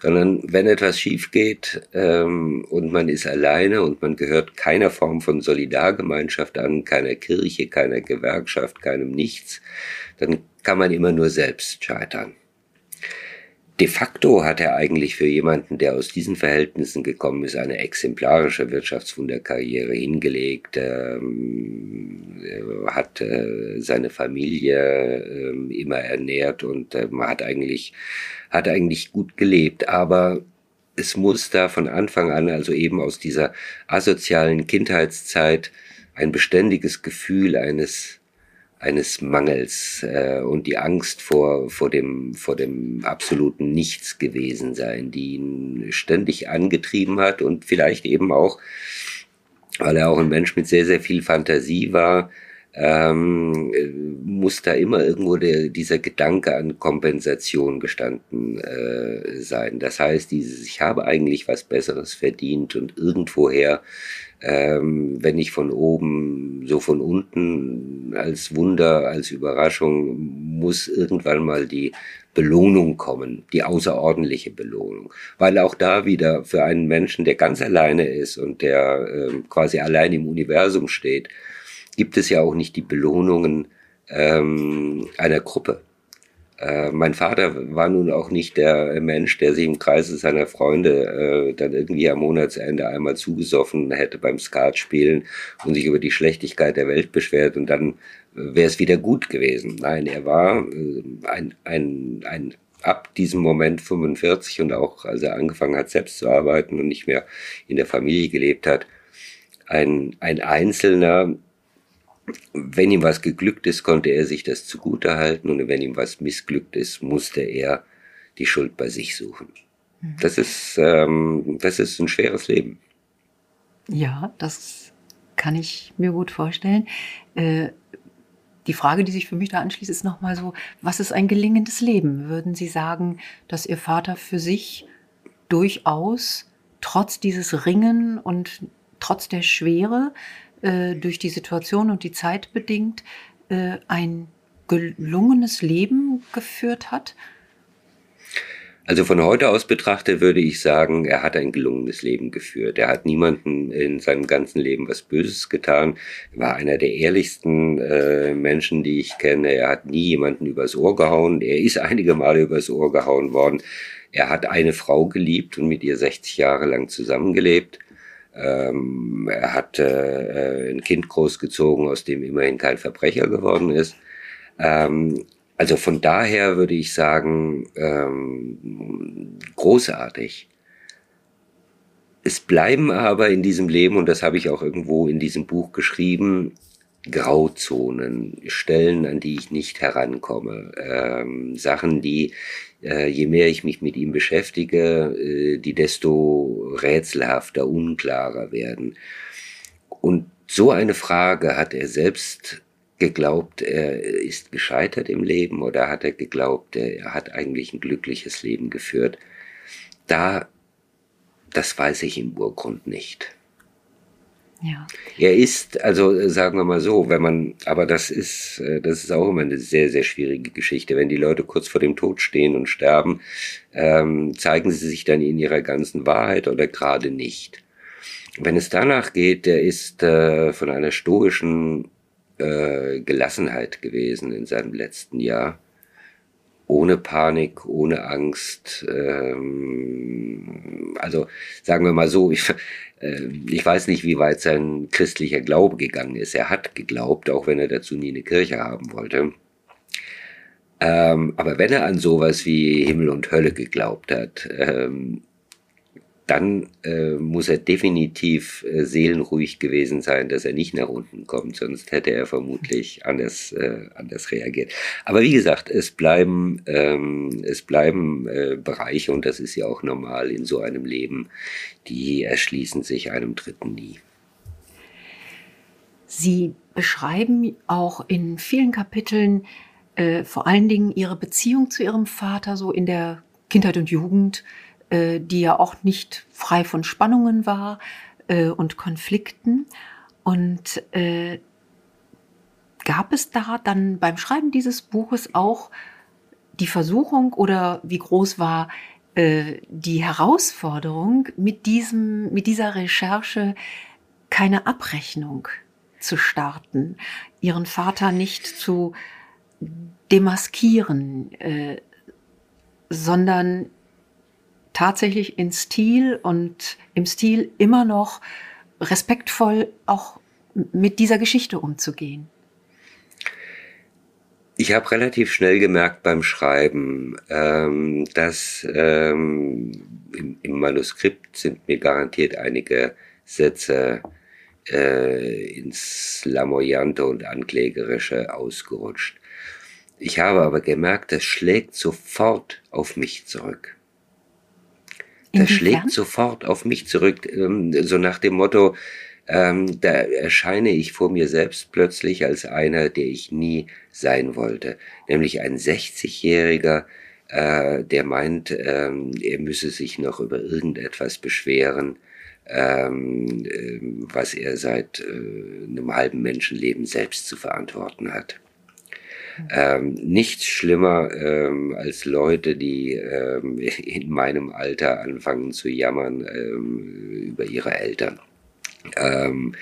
sondern wenn etwas schief geht ähm, und man ist alleine und man gehört keiner Form von Solidargemeinschaft an, keiner Kirche, keiner Gewerkschaft, keinem Nichts, dann kann man immer nur selbst scheitern. De facto hat er eigentlich für jemanden, der aus diesen Verhältnissen gekommen ist, eine exemplarische Wirtschaftswunderkarriere hingelegt, ähm, hat äh, seine Familie äh, immer ernährt und äh, man hat eigentlich, hat eigentlich gut gelebt. Aber es muss da von Anfang an, also eben aus dieser asozialen Kindheitszeit, ein beständiges Gefühl eines eines Mangels äh, und die Angst vor, vor, dem, vor dem absoluten Nichts gewesen sein, die ihn ständig angetrieben hat und vielleicht eben auch, weil er auch ein Mensch mit sehr, sehr viel Fantasie war, ähm, muss da immer irgendwo der, dieser Gedanke an Kompensation gestanden äh, sein. Das heißt, dieses, ich habe eigentlich was Besseres verdient und irgendwoher ähm, wenn nicht von oben, so von unten als Wunder, als Überraschung, muss irgendwann mal die Belohnung kommen, die außerordentliche Belohnung. Weil auch da wieder für einen Menschen, der ganz alleine ist und der äh, quasi allein im Universum steht, gibt es ja auch nicht die Belohnungen ähm, einer Gruppe. Äh, mein Vater war nun auch nicht der Mensch, der sich im Kreise seiner Freunde äh, dann irgendwie am Monatsende einmal zugesoffen hätte beim Skatspielen und sich über die Schlechtigkeit der Welt beschwert und dann äh, wäre es wieder gut gewesen. Nein, er war äh, ein, ein, ein ab diesem Moment 45 und auch als er angefangen hat, selbst zu arbeiten und nicht mehr in der Familie gelebt hat, ein, ein Einzelner, wenn ihm was geglückt ist, konnte er sich das zugutehalten und wenn ihm was missglückt ist, musste er die Schuld bei sich suchen. Mhm. Das ist, ähm, das ist ein schweres Leben. Ja, das kann ich mir gut vorstellen. Äh, die Frage, die sich für mich da anschließt, ist nochmal so, was ist ein gelingendes Leben? Würden Sie sagen, dass Ihr Vater für sich durchaus trotz dieses Ringen und trotz der Schwere äh, durch die Situation und die Zeit bedingt äh, ein gelungenes Leben geführt hat? Also von heute aus betrachtet würde ich sagen, er hat ein gelungenes Leben geführt. Er hat niemanden in seinem ganzen Leben was Böses getan. Er war einer der ehrlichsten äh, Menschen, die ich kenne. Er hat nie jemanden übers Ohr gehauen. Er ist einige Male übers Ohr gehauen worden. Er hat eine Frau geliebt und mit ihr 60 Jahre lang zusammengelebt. Ähm, er hat äh, ein Kind großgezogen, aus dem immerhin kein Verbrecher geworden ist. Ähm, also von daher würde ich sagen, ähm, großartig. Es bleiben aber in diesem Leben, und das habe ich auch irgendwo in diesem Buch geschrieben, Grauzonen, Stellen, an die ich nicht herankomme, ähm, Sachen, die äh, je mehr ich mich mit ihm beschäftige, äh, die desto rätselhafter, unklarer werden. Und so eine Frage hat er selbst geglaubt, er ist gescheitert im Leben oder hat er geglaubt, er hat eigentlich ein glückliches Leben geführt? Da, das weiß ich im Urgrund nicht. Ja. Er ist, also äh, sagen wir mal so, wenn man, aber das ist, äh, das ist auch immer eine sehr, sehr schwierige Geschichte. Wenn die Leute kurz vor dem Tod stehen und sterben, ähm, zeigen sie sich dann in ihrer ganzen Wahrheit oder gerade nicht. Wenn es danach geht, der ist äh, von einer stoischen äh, Gelassenheit gewesen in seinem letzten Jahr ohne Panik, ohne Angst. Ähm, also sagen wir mal so, ich, äh, ich weiß nicht, wie weit sein christlicher Glaube gegangen ist. Er hat geglaubt, auch wenn er dazu nie eine Kirche haben wollte. Ähm, aber wenn er an sowas wie Himmel und Hölle geglaubt hat, ähm, dann äh, muss er definitiv äh, seelenruhig gewesen sein, dass er nicht nach unten kommt, sonst hätte er vermutlich anders, äh, anders reagiert. Aber wie gesagt, es bleiben, ähm, es bleiben äh, Bereiche, und das ist ja auch normal in so einem Leben, die erschließen sich einem Dritten nie. Sie beschreiben auch in vielen Kapiteln äh, vor allen Dingen Ihre Beziehung zu Ihrem Vater, so in der Kindheit und Jugend, die ja auch nicht frei von Spannungen war äh, und Konflikten. Und äh, gab es da dann beim Schreiben dieses Buches auch die Versuchung oder wie groß war äh, die Herausforderung, mit, diesem, mit dieser Recherche keine Abrechnung zu starten, ihren Vater nicht zu demaskieren, äh, sondern tatsächlich in Stil und im Stil immer noch respektvoll auch mit dieser Geschichte umzugehen? Ich habe relativ schnell gemerkt beim Schreiben, ähm, dass ähm, im, im, Manuskript sind mir garantiert einige Sätze äh, ins Lamoyante und Anklägerische ausgerutscht. Ich habe aber gemerkt, das schlägt sofort auf mich zurück. Das schlägt sofort auf mich zurück, ähm, so nach dem Motto, ähm, da erscheine ich vor mir selbst plötzlich als einer, der ich nie sein wollte, nämlich ein 60-Jähriger, äh, der meint, ähm, er müsse sich noch über irgendetwas beschweren, ähm, äh, was er seit äh, einem halben Menschenleben selbst zu verantworten hat. Ähm, nichts schlimmer ähm, als Leute, die ähm, <laughs> in meinem Alter anfangen zu jammern ähm, über ihre Eltern. Ähm,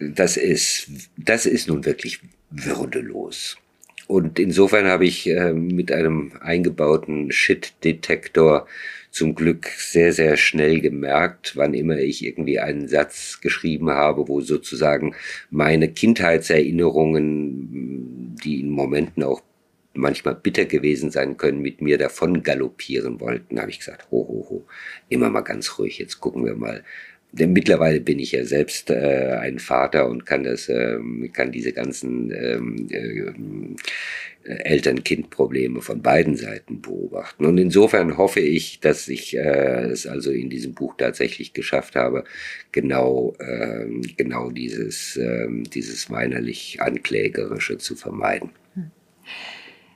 das ist, das ist nun wirklich würdelos. Und insofern habe ich äh, mit einem eingebauten Shit-Detektor zum Glück sehr, sehr schnell gemerkt, wann immer ich irgendwie einen Satz geschrieben habe, wo sozusagen meine Kindheitserinnerungen, die in Momenten auch manchmal bitter gewesen sein können, mit mir davon galoppieren wollten, habe ich gesagt, ho, ho, ho, immer mal ganz ruhig, jetzt gucken wir mal, denn mittlerweile bin ich ja selbst äh, ein Vater und kann das, ähm, kann diese ganzen ähm, äh, Eltern-Kind-Probleme von beiden Seiten beobachten. Und insofern hoffe ich, dass ich äh, es also in diesem Buch tatsächlich geschafft habe, genau, äh, genau dieses, äh, dieses weinerlich Anklägerische zu vermeiden.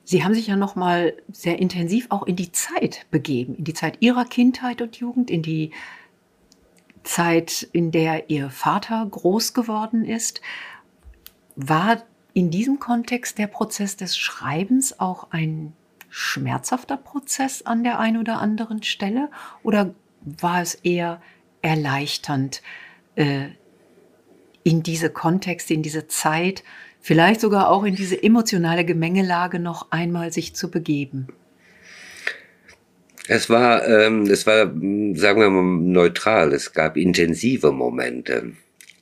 Sie haben sich ja noch mal sehr intensiv auch in die Zeit begeben, in die Zeit Ihrer Kindheit und Jugend, in die Zeit, in der Ihr Vater groß geworden ist, war in diesem Kontext der Prozess des Schreibens auch ein schmerzhafter Prozess an der einen oder anderen Stelle oder war es eher erleichternd, äh, in diese Kontexte, in diese Zeit, vielleicht sogar auch in diese emotionale Gemengelage noch einmal sich zu begeben? Es war, ähm, es war, sagen wir mal, neutral. Es gab intensive Momente.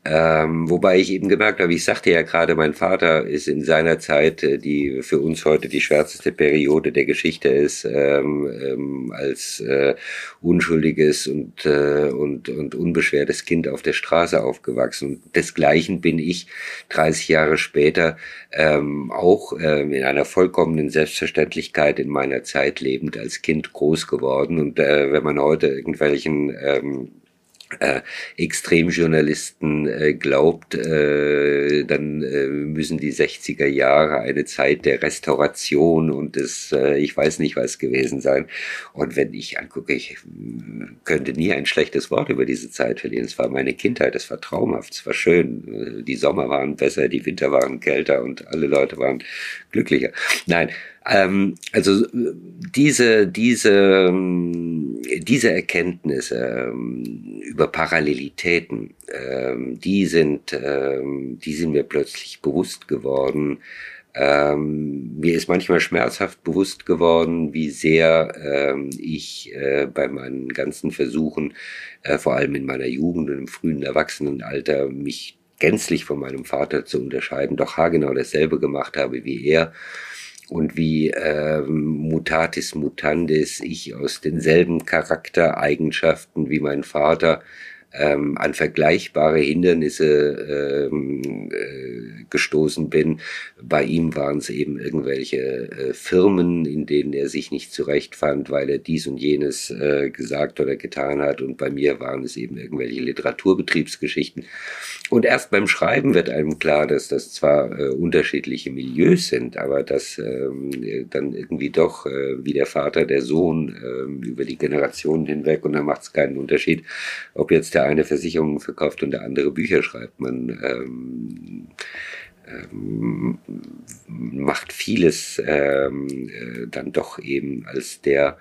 Ähm, wobei ich eben gemerkt habe, ich sagte ja gerade, mein Vater ist in seiner Zeit, äh, die für uns heute die schwärzeste Periode der Geschichte ist, ähm, ähm, als äh, unschuldiges und, äh, und, und unbeschwertes Kind auf der Straße aufgewachsen. desgleichen bin ich 30 Jahre später ähm, auch ähm, in einer vollkommenen Selbstverständlichkeit in meiner Zeit lebend als Kind groß geworden. Und äh, wenn man heute irgendwelchen ähm, äh, Extremjournalisten äh, glaubt, äh, dann müssen die 60er Jahre eine Zeit der Restauration und des, ich weiß nicht was gewesen sein. Und wenn ich angucke, ich könnte nie ein schlechtes Wort über diese Zeit verlieren. Es war meine Kindheit, es war traumhaft, es war schön. Die Sommer waren besser, die Winter waren kälter und alle Leute waren glücklicher. Nein, ähm, also diese, diese, ähm, diese Erkenntnisse ähm, über Parallelitäten, ähm, die sind, die sind mir plötzlich bewusst geworden. Ähm, mir ist manchmal schmerzhaft bewusst geworden, wie sehr ähm, ich äh, bei meinen ganzen Versuchen, äh, vor allem in meiner Jugend und im frühen Erwachsenenalter, mich gänzlich von meinem Vater zu unterscheiden, doch haargenau dasselbe gemacht habe wie er und wie ähm, mutatis mutandis ich aus denselben Charaktereigenschaften wie mein Vater ähm, an vergleichbare Hindernisse ähm, äh, gestoßen bin. Bei ihm waren es eben irgendwelche äh, Firmen, in denen er sich nicht zurechtfand, weil er dies und jenes äh, gesagt oder getan hat. Und bei mir waren es eben irgendwelche Literaturbetriebsgeschichten. Und erst beim Schreiben wird einem klar, dass das zwar äh, unterschiedliche Milieus sind, aber dass ähm, dann irgendwie doch äh, wie der Vater, der Sohn äh, über die Generationen hinweg und da macht es keinen Unterschied, ob jetzt der der eine Versicherungen verkauft und der andere Bücher schreibt. Man ähm, ähm, macht vieles ähm, äh, dann doch eben als der,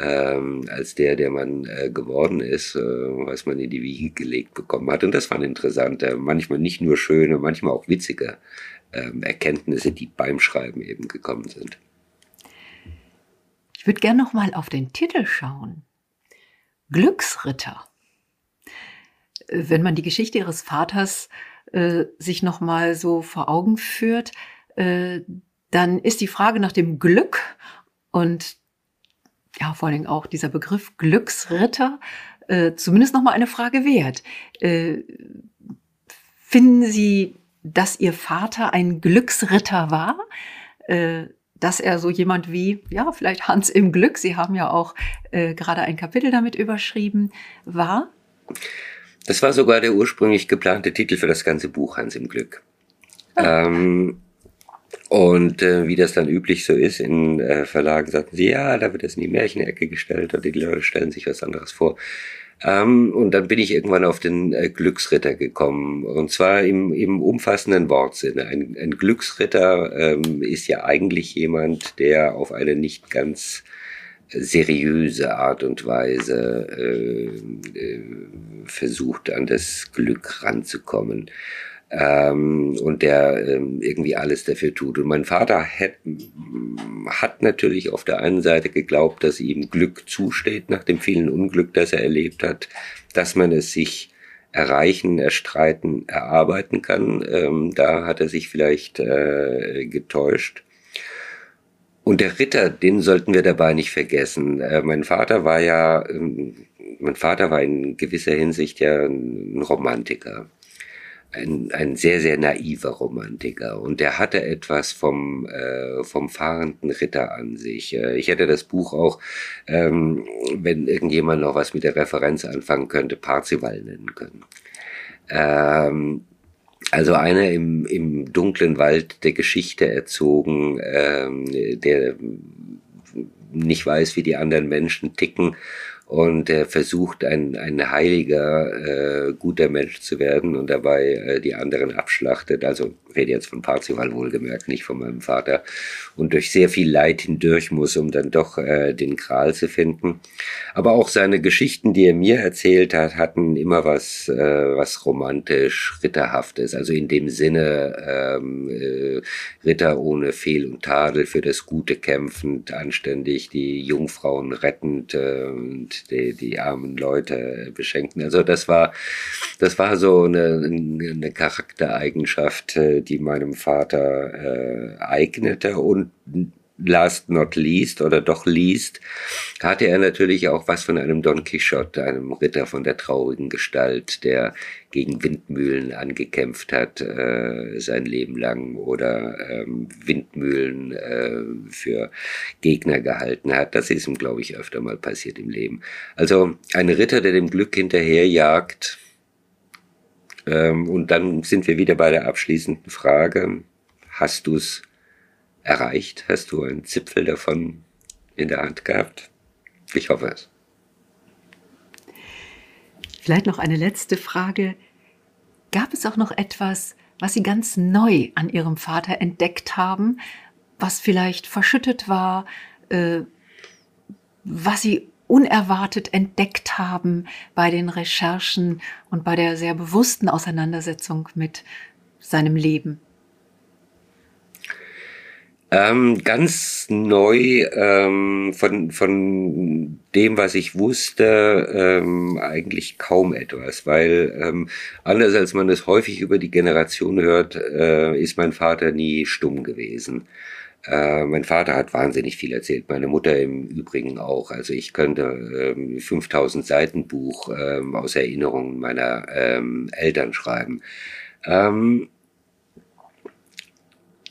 ähm, als der, der man äh, geworden ist, äh, was man in die Wiege gelegt bekommen hat. Und das waren interessante, manchmal nicht nur schöne, manchmal auch witzige ähm, Erkenntnisse, die beim Schreiben eben gekommen sind. Ich würde gerne noch mal auf den Titel schauen. Glücksritter wenn man die Geschichte ihres Vaters äh, sich nochmal so vor Augen führt, äh, dann ist die Frage nach dem Glück und ja, vor allen Dingen auch dieser Begriff Glücksritter äh, zumindest nochmal eine Frage wert. Äh, finden Sie, dass Ihr Vater ein Glücksritter war? Äh, dass er so jemand wie, ja, vielleicht Hans im Glück, Sie haben ja auch äh, gerade ein Kapitel damit überschrieben, war? Das war sogar der ursprünglich geplante Titel für das ganze Buch, Hans im Glück. Ah. Ähm, und äh, wie das dann üblich so ist, in äh, Verlagen sagten sie, ja, da wird es in die Märchenecke gestellt und die Leute stellen sich was anderes vor. Ähm, und dann bin ich irgendwann auf den äh, Glücksritter gekommen. Und zwar im, im umfassenden Wortsinne. Ein, ein Glücksritter ähm, ist ja eigentlich jemand, der auf eine nicht ganz seriöse Art und Weise äh, äh, versucht, an das Glück ranzukommen. Ähm, und der ähm, irgendwie alles dafür tut. Und mein Vater hat, hat natürlich auf der einen Seite geglaubt, dass ihm Glück zusteht nach dem vielen Unglück, das er erlebt hat, dass man es sich erreichen, erstreiten, erarbeiten kann. Ähm, da hat er sich vielleicht äh, getäuscht. Und der Ritter, den sollten wir dabei nicht vergessen. Äh, mein Vater war ja, ähm, mein Vater war in gewisser Hinsicht ja ein Romantiker. Ein, ein sehr, sehr naiver Romantiker. Und der hatte etwas vom, äh, vom fahrenden Ritter an sich. Äh, ich hätte das Buch auch, ähm, wenn irgendjemand noch was mit der Referenz anfangen könnte, Parzival nennen können. Ähm, also einer im, im dunklen Wald der Geschichte erzogen, ähm, der nicht weiß, wie die anderen Menschen ticken und er versucht, ein, ein heiliger, äh, guter Mensch zu werden und dabei äh, die anderen abschlachtet. Also rede jetzt von Parzival wohlgemerkt, nicht von meinem Vater. Und durch sehr viel Leid hindurch muss, um dann doch äh, den Kral zu finden. Aber auch seine Geschichten, die er mir erzählt hat, hatten immer was, äh, was romantisch, ritterhaftes. Also in dem Sinne ähm, äh, Ritter ohne Fehl und Tadel, für das Gute kämpfend, anständig, die Jungfrauen rettend äh, und die, die armen Leute beschenken. Also das war, das war so eine, eine Charaktereigenschaft, äh, die meinem Vater äh, eignete und last not least oder doch least, hatte er natürlich auch was von einem Don Quixote, einem Ritter von der traurigen Gestalt, der gegen Windmühlen angekämpft hat äh, sein Leben lang oder ähm, Windmühlen äh, für Gegner gehalten hat. Das ist ihm, glaube ich, öfter mal passiert im Leben. Also ein Ritter, der dem Glück hinterherjagt. Ähm, und dann sind wir wieder bei der abschließenden Frage. Hast du's erreicht? Hast du einen Zipfel davon in der Hand gehabt? Ich hoffe es. Vielleicht noch eine letzte Frage. Gab es auch noch etwas, was Sie ganz neu an Ihrem Vater entdeckt haben, was vielleicht verschüttet war, äh, was Sie unerwartet entdeckt haben bei den Recherchen und bei der sehr bewussten Auseinandersetzung mit seinem Leben? Ähm, ganz neu ähm, von, von dem, was ich wusste, ähm, eigentlich kaum etwas, weil ähm, anders als man es häufig über die Generation hört, äh, ist mein Vater nie stumm gewesen. Äh, mein Vater hat wahnsinnig viel erzählt, meine Mutter im Übrigen auch. Also ich könnte ähm, 5000 Seiten Buch ähm, aus Erinnerungen meiner ähm, Eltern schreiben. Ähm,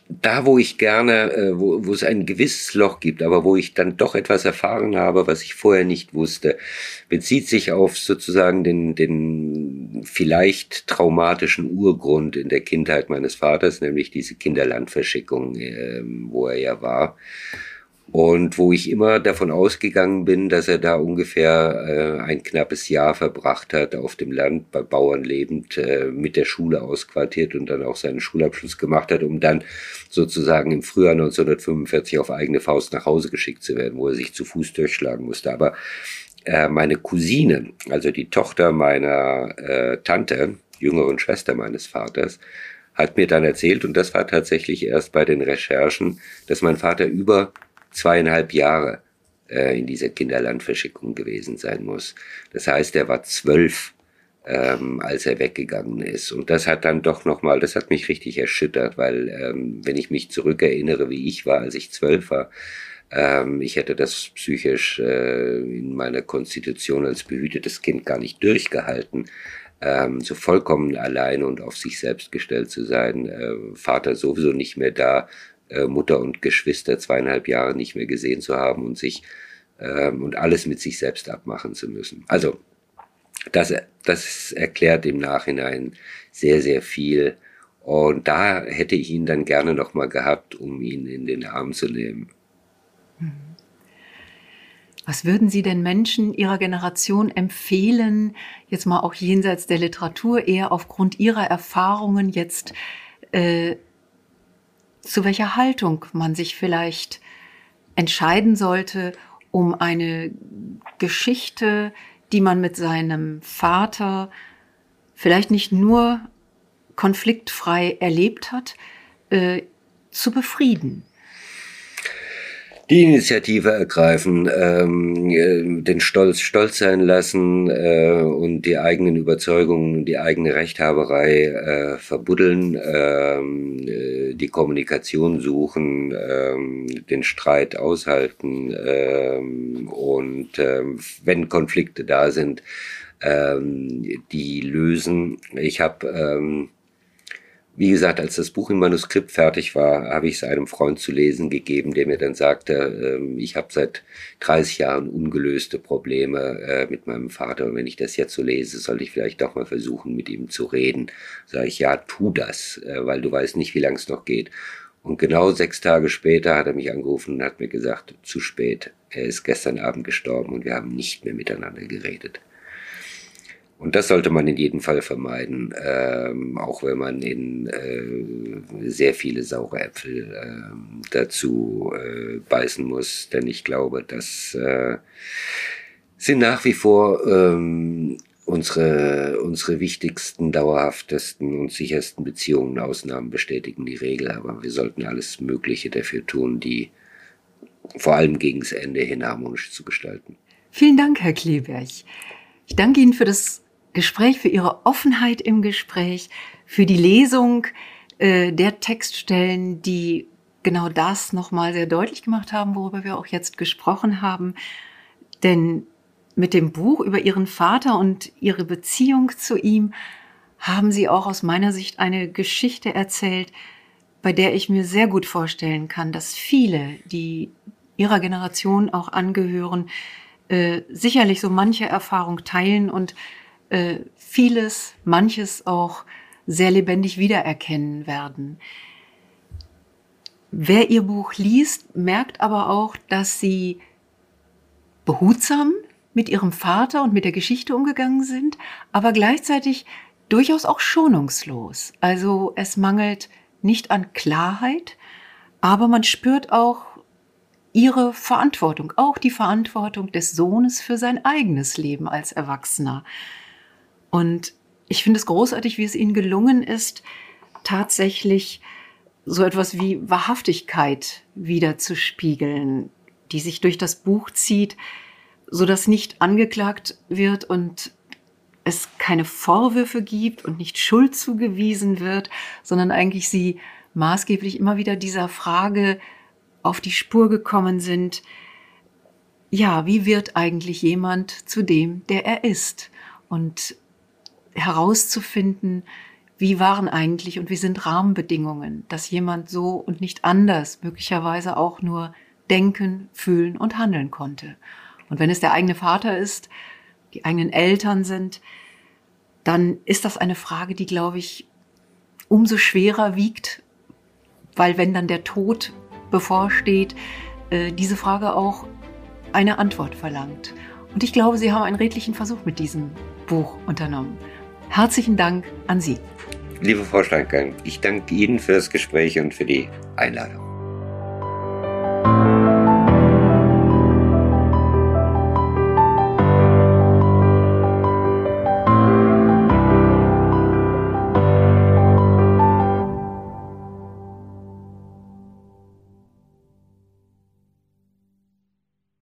da, wo ich gerne, äh, wo, wo es ein gewisses Loch gibt, aber wo ich dann doch etwas erfahren habe, was ich vorher nicht wusste, bezieht sich auf sozusagen den, den vielleicht traumatischen Urgrund in der Kindheit meines Vaters, nämlich diese Kinderlandverschickung, äh, wo er ja war und wo ich immer davon ausgegangen bin, dass er da ungefähr äh, ein knappes Jahr verbracht hat auf dem Land, bei Bauern lebend, äh, mit der Schule ausquartiert und dann auch seinen Schulabschluss gemacht hat, um dann sozusagen im Frühjahr 1945 auf eigene Faust nach Hause geschickt zu werden, wo er sich zu Fuß durchschlagen musste. Aber äh, meine Cousine, also die Tochter meiner äh, Tante, jüngeren Schwester meines Vaters, hat mir dann erzählt, und das war tatsächlich erst bei den Recherchen, dass mein Vater über zweieinhalb Jahre äh, in dieser Kinderlandverschickung gewesen sein muss. Das heißt, er war zwölf, ähm, als er weggegangen ist. Und das hat dann doch nochmal, das hat mich richtig erschüttert, weil ähm, wenn ich mich zurückerinnere, wie ich war, als ich zwölf war, ähm, ich hätte das psychisch äh, in meiner Konstitution als behütetes Kind gar nicht durchgehalten. Ähm, so vollkommen alleine und auf sich selbst gestellt zu sein, äh, Vater sowieso nicht mehr da, äh, Mutter und Geschwister zweieinhalb Jahre nicht mehr gesehen zu haben und sich ähm, und alles mit sich selbst abmachen zu müssen. Also das, das erklärt im Nachhinein sehr, sehr viel. Und da hätte ich ihn dann gerne nochmal gehabt, um ihn in den Arm zu nehmen. Was würden Sie denn Menschen Ihrer Generation empfehlen, jetzt mal auch jenseits der Literatur, eher aufgrund Ihrer Erfahrungen jetzt, äh, zu welcher Haltung man sich vielleicht entscheiden sollte, um eine Geschichte, die man mit seinem Vater vielleicht nicht nur konfliktfrei erlebt hat, äh, zu befrieden die Initiative ergreifen, ähm, äh, den Stolz stolz sein lassen äh, und die eigenen Überzeugungen, die eigene Rechthaberei äh, verbuddeln, ähm, äh, die Kommunikation suchen, ähm, den Streit aushalten ähm, und ähm, wenn Konflikte da sind, ähm, die lösen. Ich habe ähm, wie gesagt, als das Buch im Manuskript fertig war, habe ich es einem Freund zu lesen gegeben, der mir dann sagte, äh, ich habe seit 30 Jahren ungelöste Probleme äh, mit meinem Vater und wenn ich das jetzt so lese, sollte ich vielleicht doch mal versuchen, mit ihm zu reden. Sage ich, ja, tu das, äh, weil du weißt nicht, wie lange es noch geht. Und genau sechs Tage später hat er mich angerufen und hat mir gesagt, zu spät, er ist gestern Abend gestorben und wir haben nicht mehr miteinander geredet. Und das sollte man in jedem Fall vermeiden, ähm, auch wenn man in äh, sehr viele saure Äpfel äh, dazu äh, beißen muss. Denn ich glaube, das äh, sind nach wie vor ähm, unsere, unsere wichtigsten, dauerhaftesten und sichersten Beziehungen. Ausnahmen bestätigen die Regel, aber wir sollten alles Mögliche dafür tun, die vor allem gegen das Ende hin harmonisch zu gestalten. Vielen Dank, Herr Kleberg. Ich danke Ihnen für das Gespräch, für Ihre Offenheit im Gespräch, für die Lesung äh, der Textstellen, die genau das nochmal sehr deutlich gemacht haben, worüber wir auch jetzt gesprochen haben. Denn mit dem Buch über Ihren Vater und Ihre Beziehung zu ihm haben Sie auch aus meiner Sicht eine Geschichte erzählt, bei der ich mir sehr gut vorstellen kann, dass viele, die Ihrer Generation auch angehören, äh, sicherlich so manche Erfahrung teilen und äh, vieles, manches auch sehr lebendig wiedererkennen werden. Wer ihr Buch liest, merkt aber auch, dass sie behutsam mit ihrem Vater und mit der Geschichte umgegangen sind, aber gleichzeitig durchaus auch schonungslos. Also es mangelt nicht an Klarheit, aber man spürt auch ihre Verantwortung, auch die Verantwortung des Sohnes für sein eigenes Leben als Erwachsener. Und ich finde es großartig, wie es ihnen gelungen ist, tatsächlich so etwas wie Wahrhaftigkeit wiederzuspiegeln, die sich durch das Buch zieht, so dass nicht angeklagt wird und es keine Vorwürfe gibt und nicht Schuld zugewiesen wird, sondern eigentlich sie maßgeblich immer wieder dieser Frage auf die Spur gekommen sind, ja, wie wird eigentlich jemand zu dem, der er ist? Und herauszufinden, wie waren eigentlich und wie sind Rahmenbedingungen, dass jemand so und nicht anders möglicherweise auch nur denken, fühlen und handeln konnte. Und wenn es der eigene Vater ist, die eigenen Eltern sind, dann ist das eine Frage, die, glaube ich, umso schwerer wiegt, weil wenn dann der Tod bevorsteht, äh, diese Frage auch eine Antwort verlangt. Und ich glaube, Sie haben einen redlichen Versuch mit diesem Buch unternommen. Herzlichen Dank an Sie. Liebe Frau Steinkein, ich danke Ihnen für das Gespräch und für die Einladung.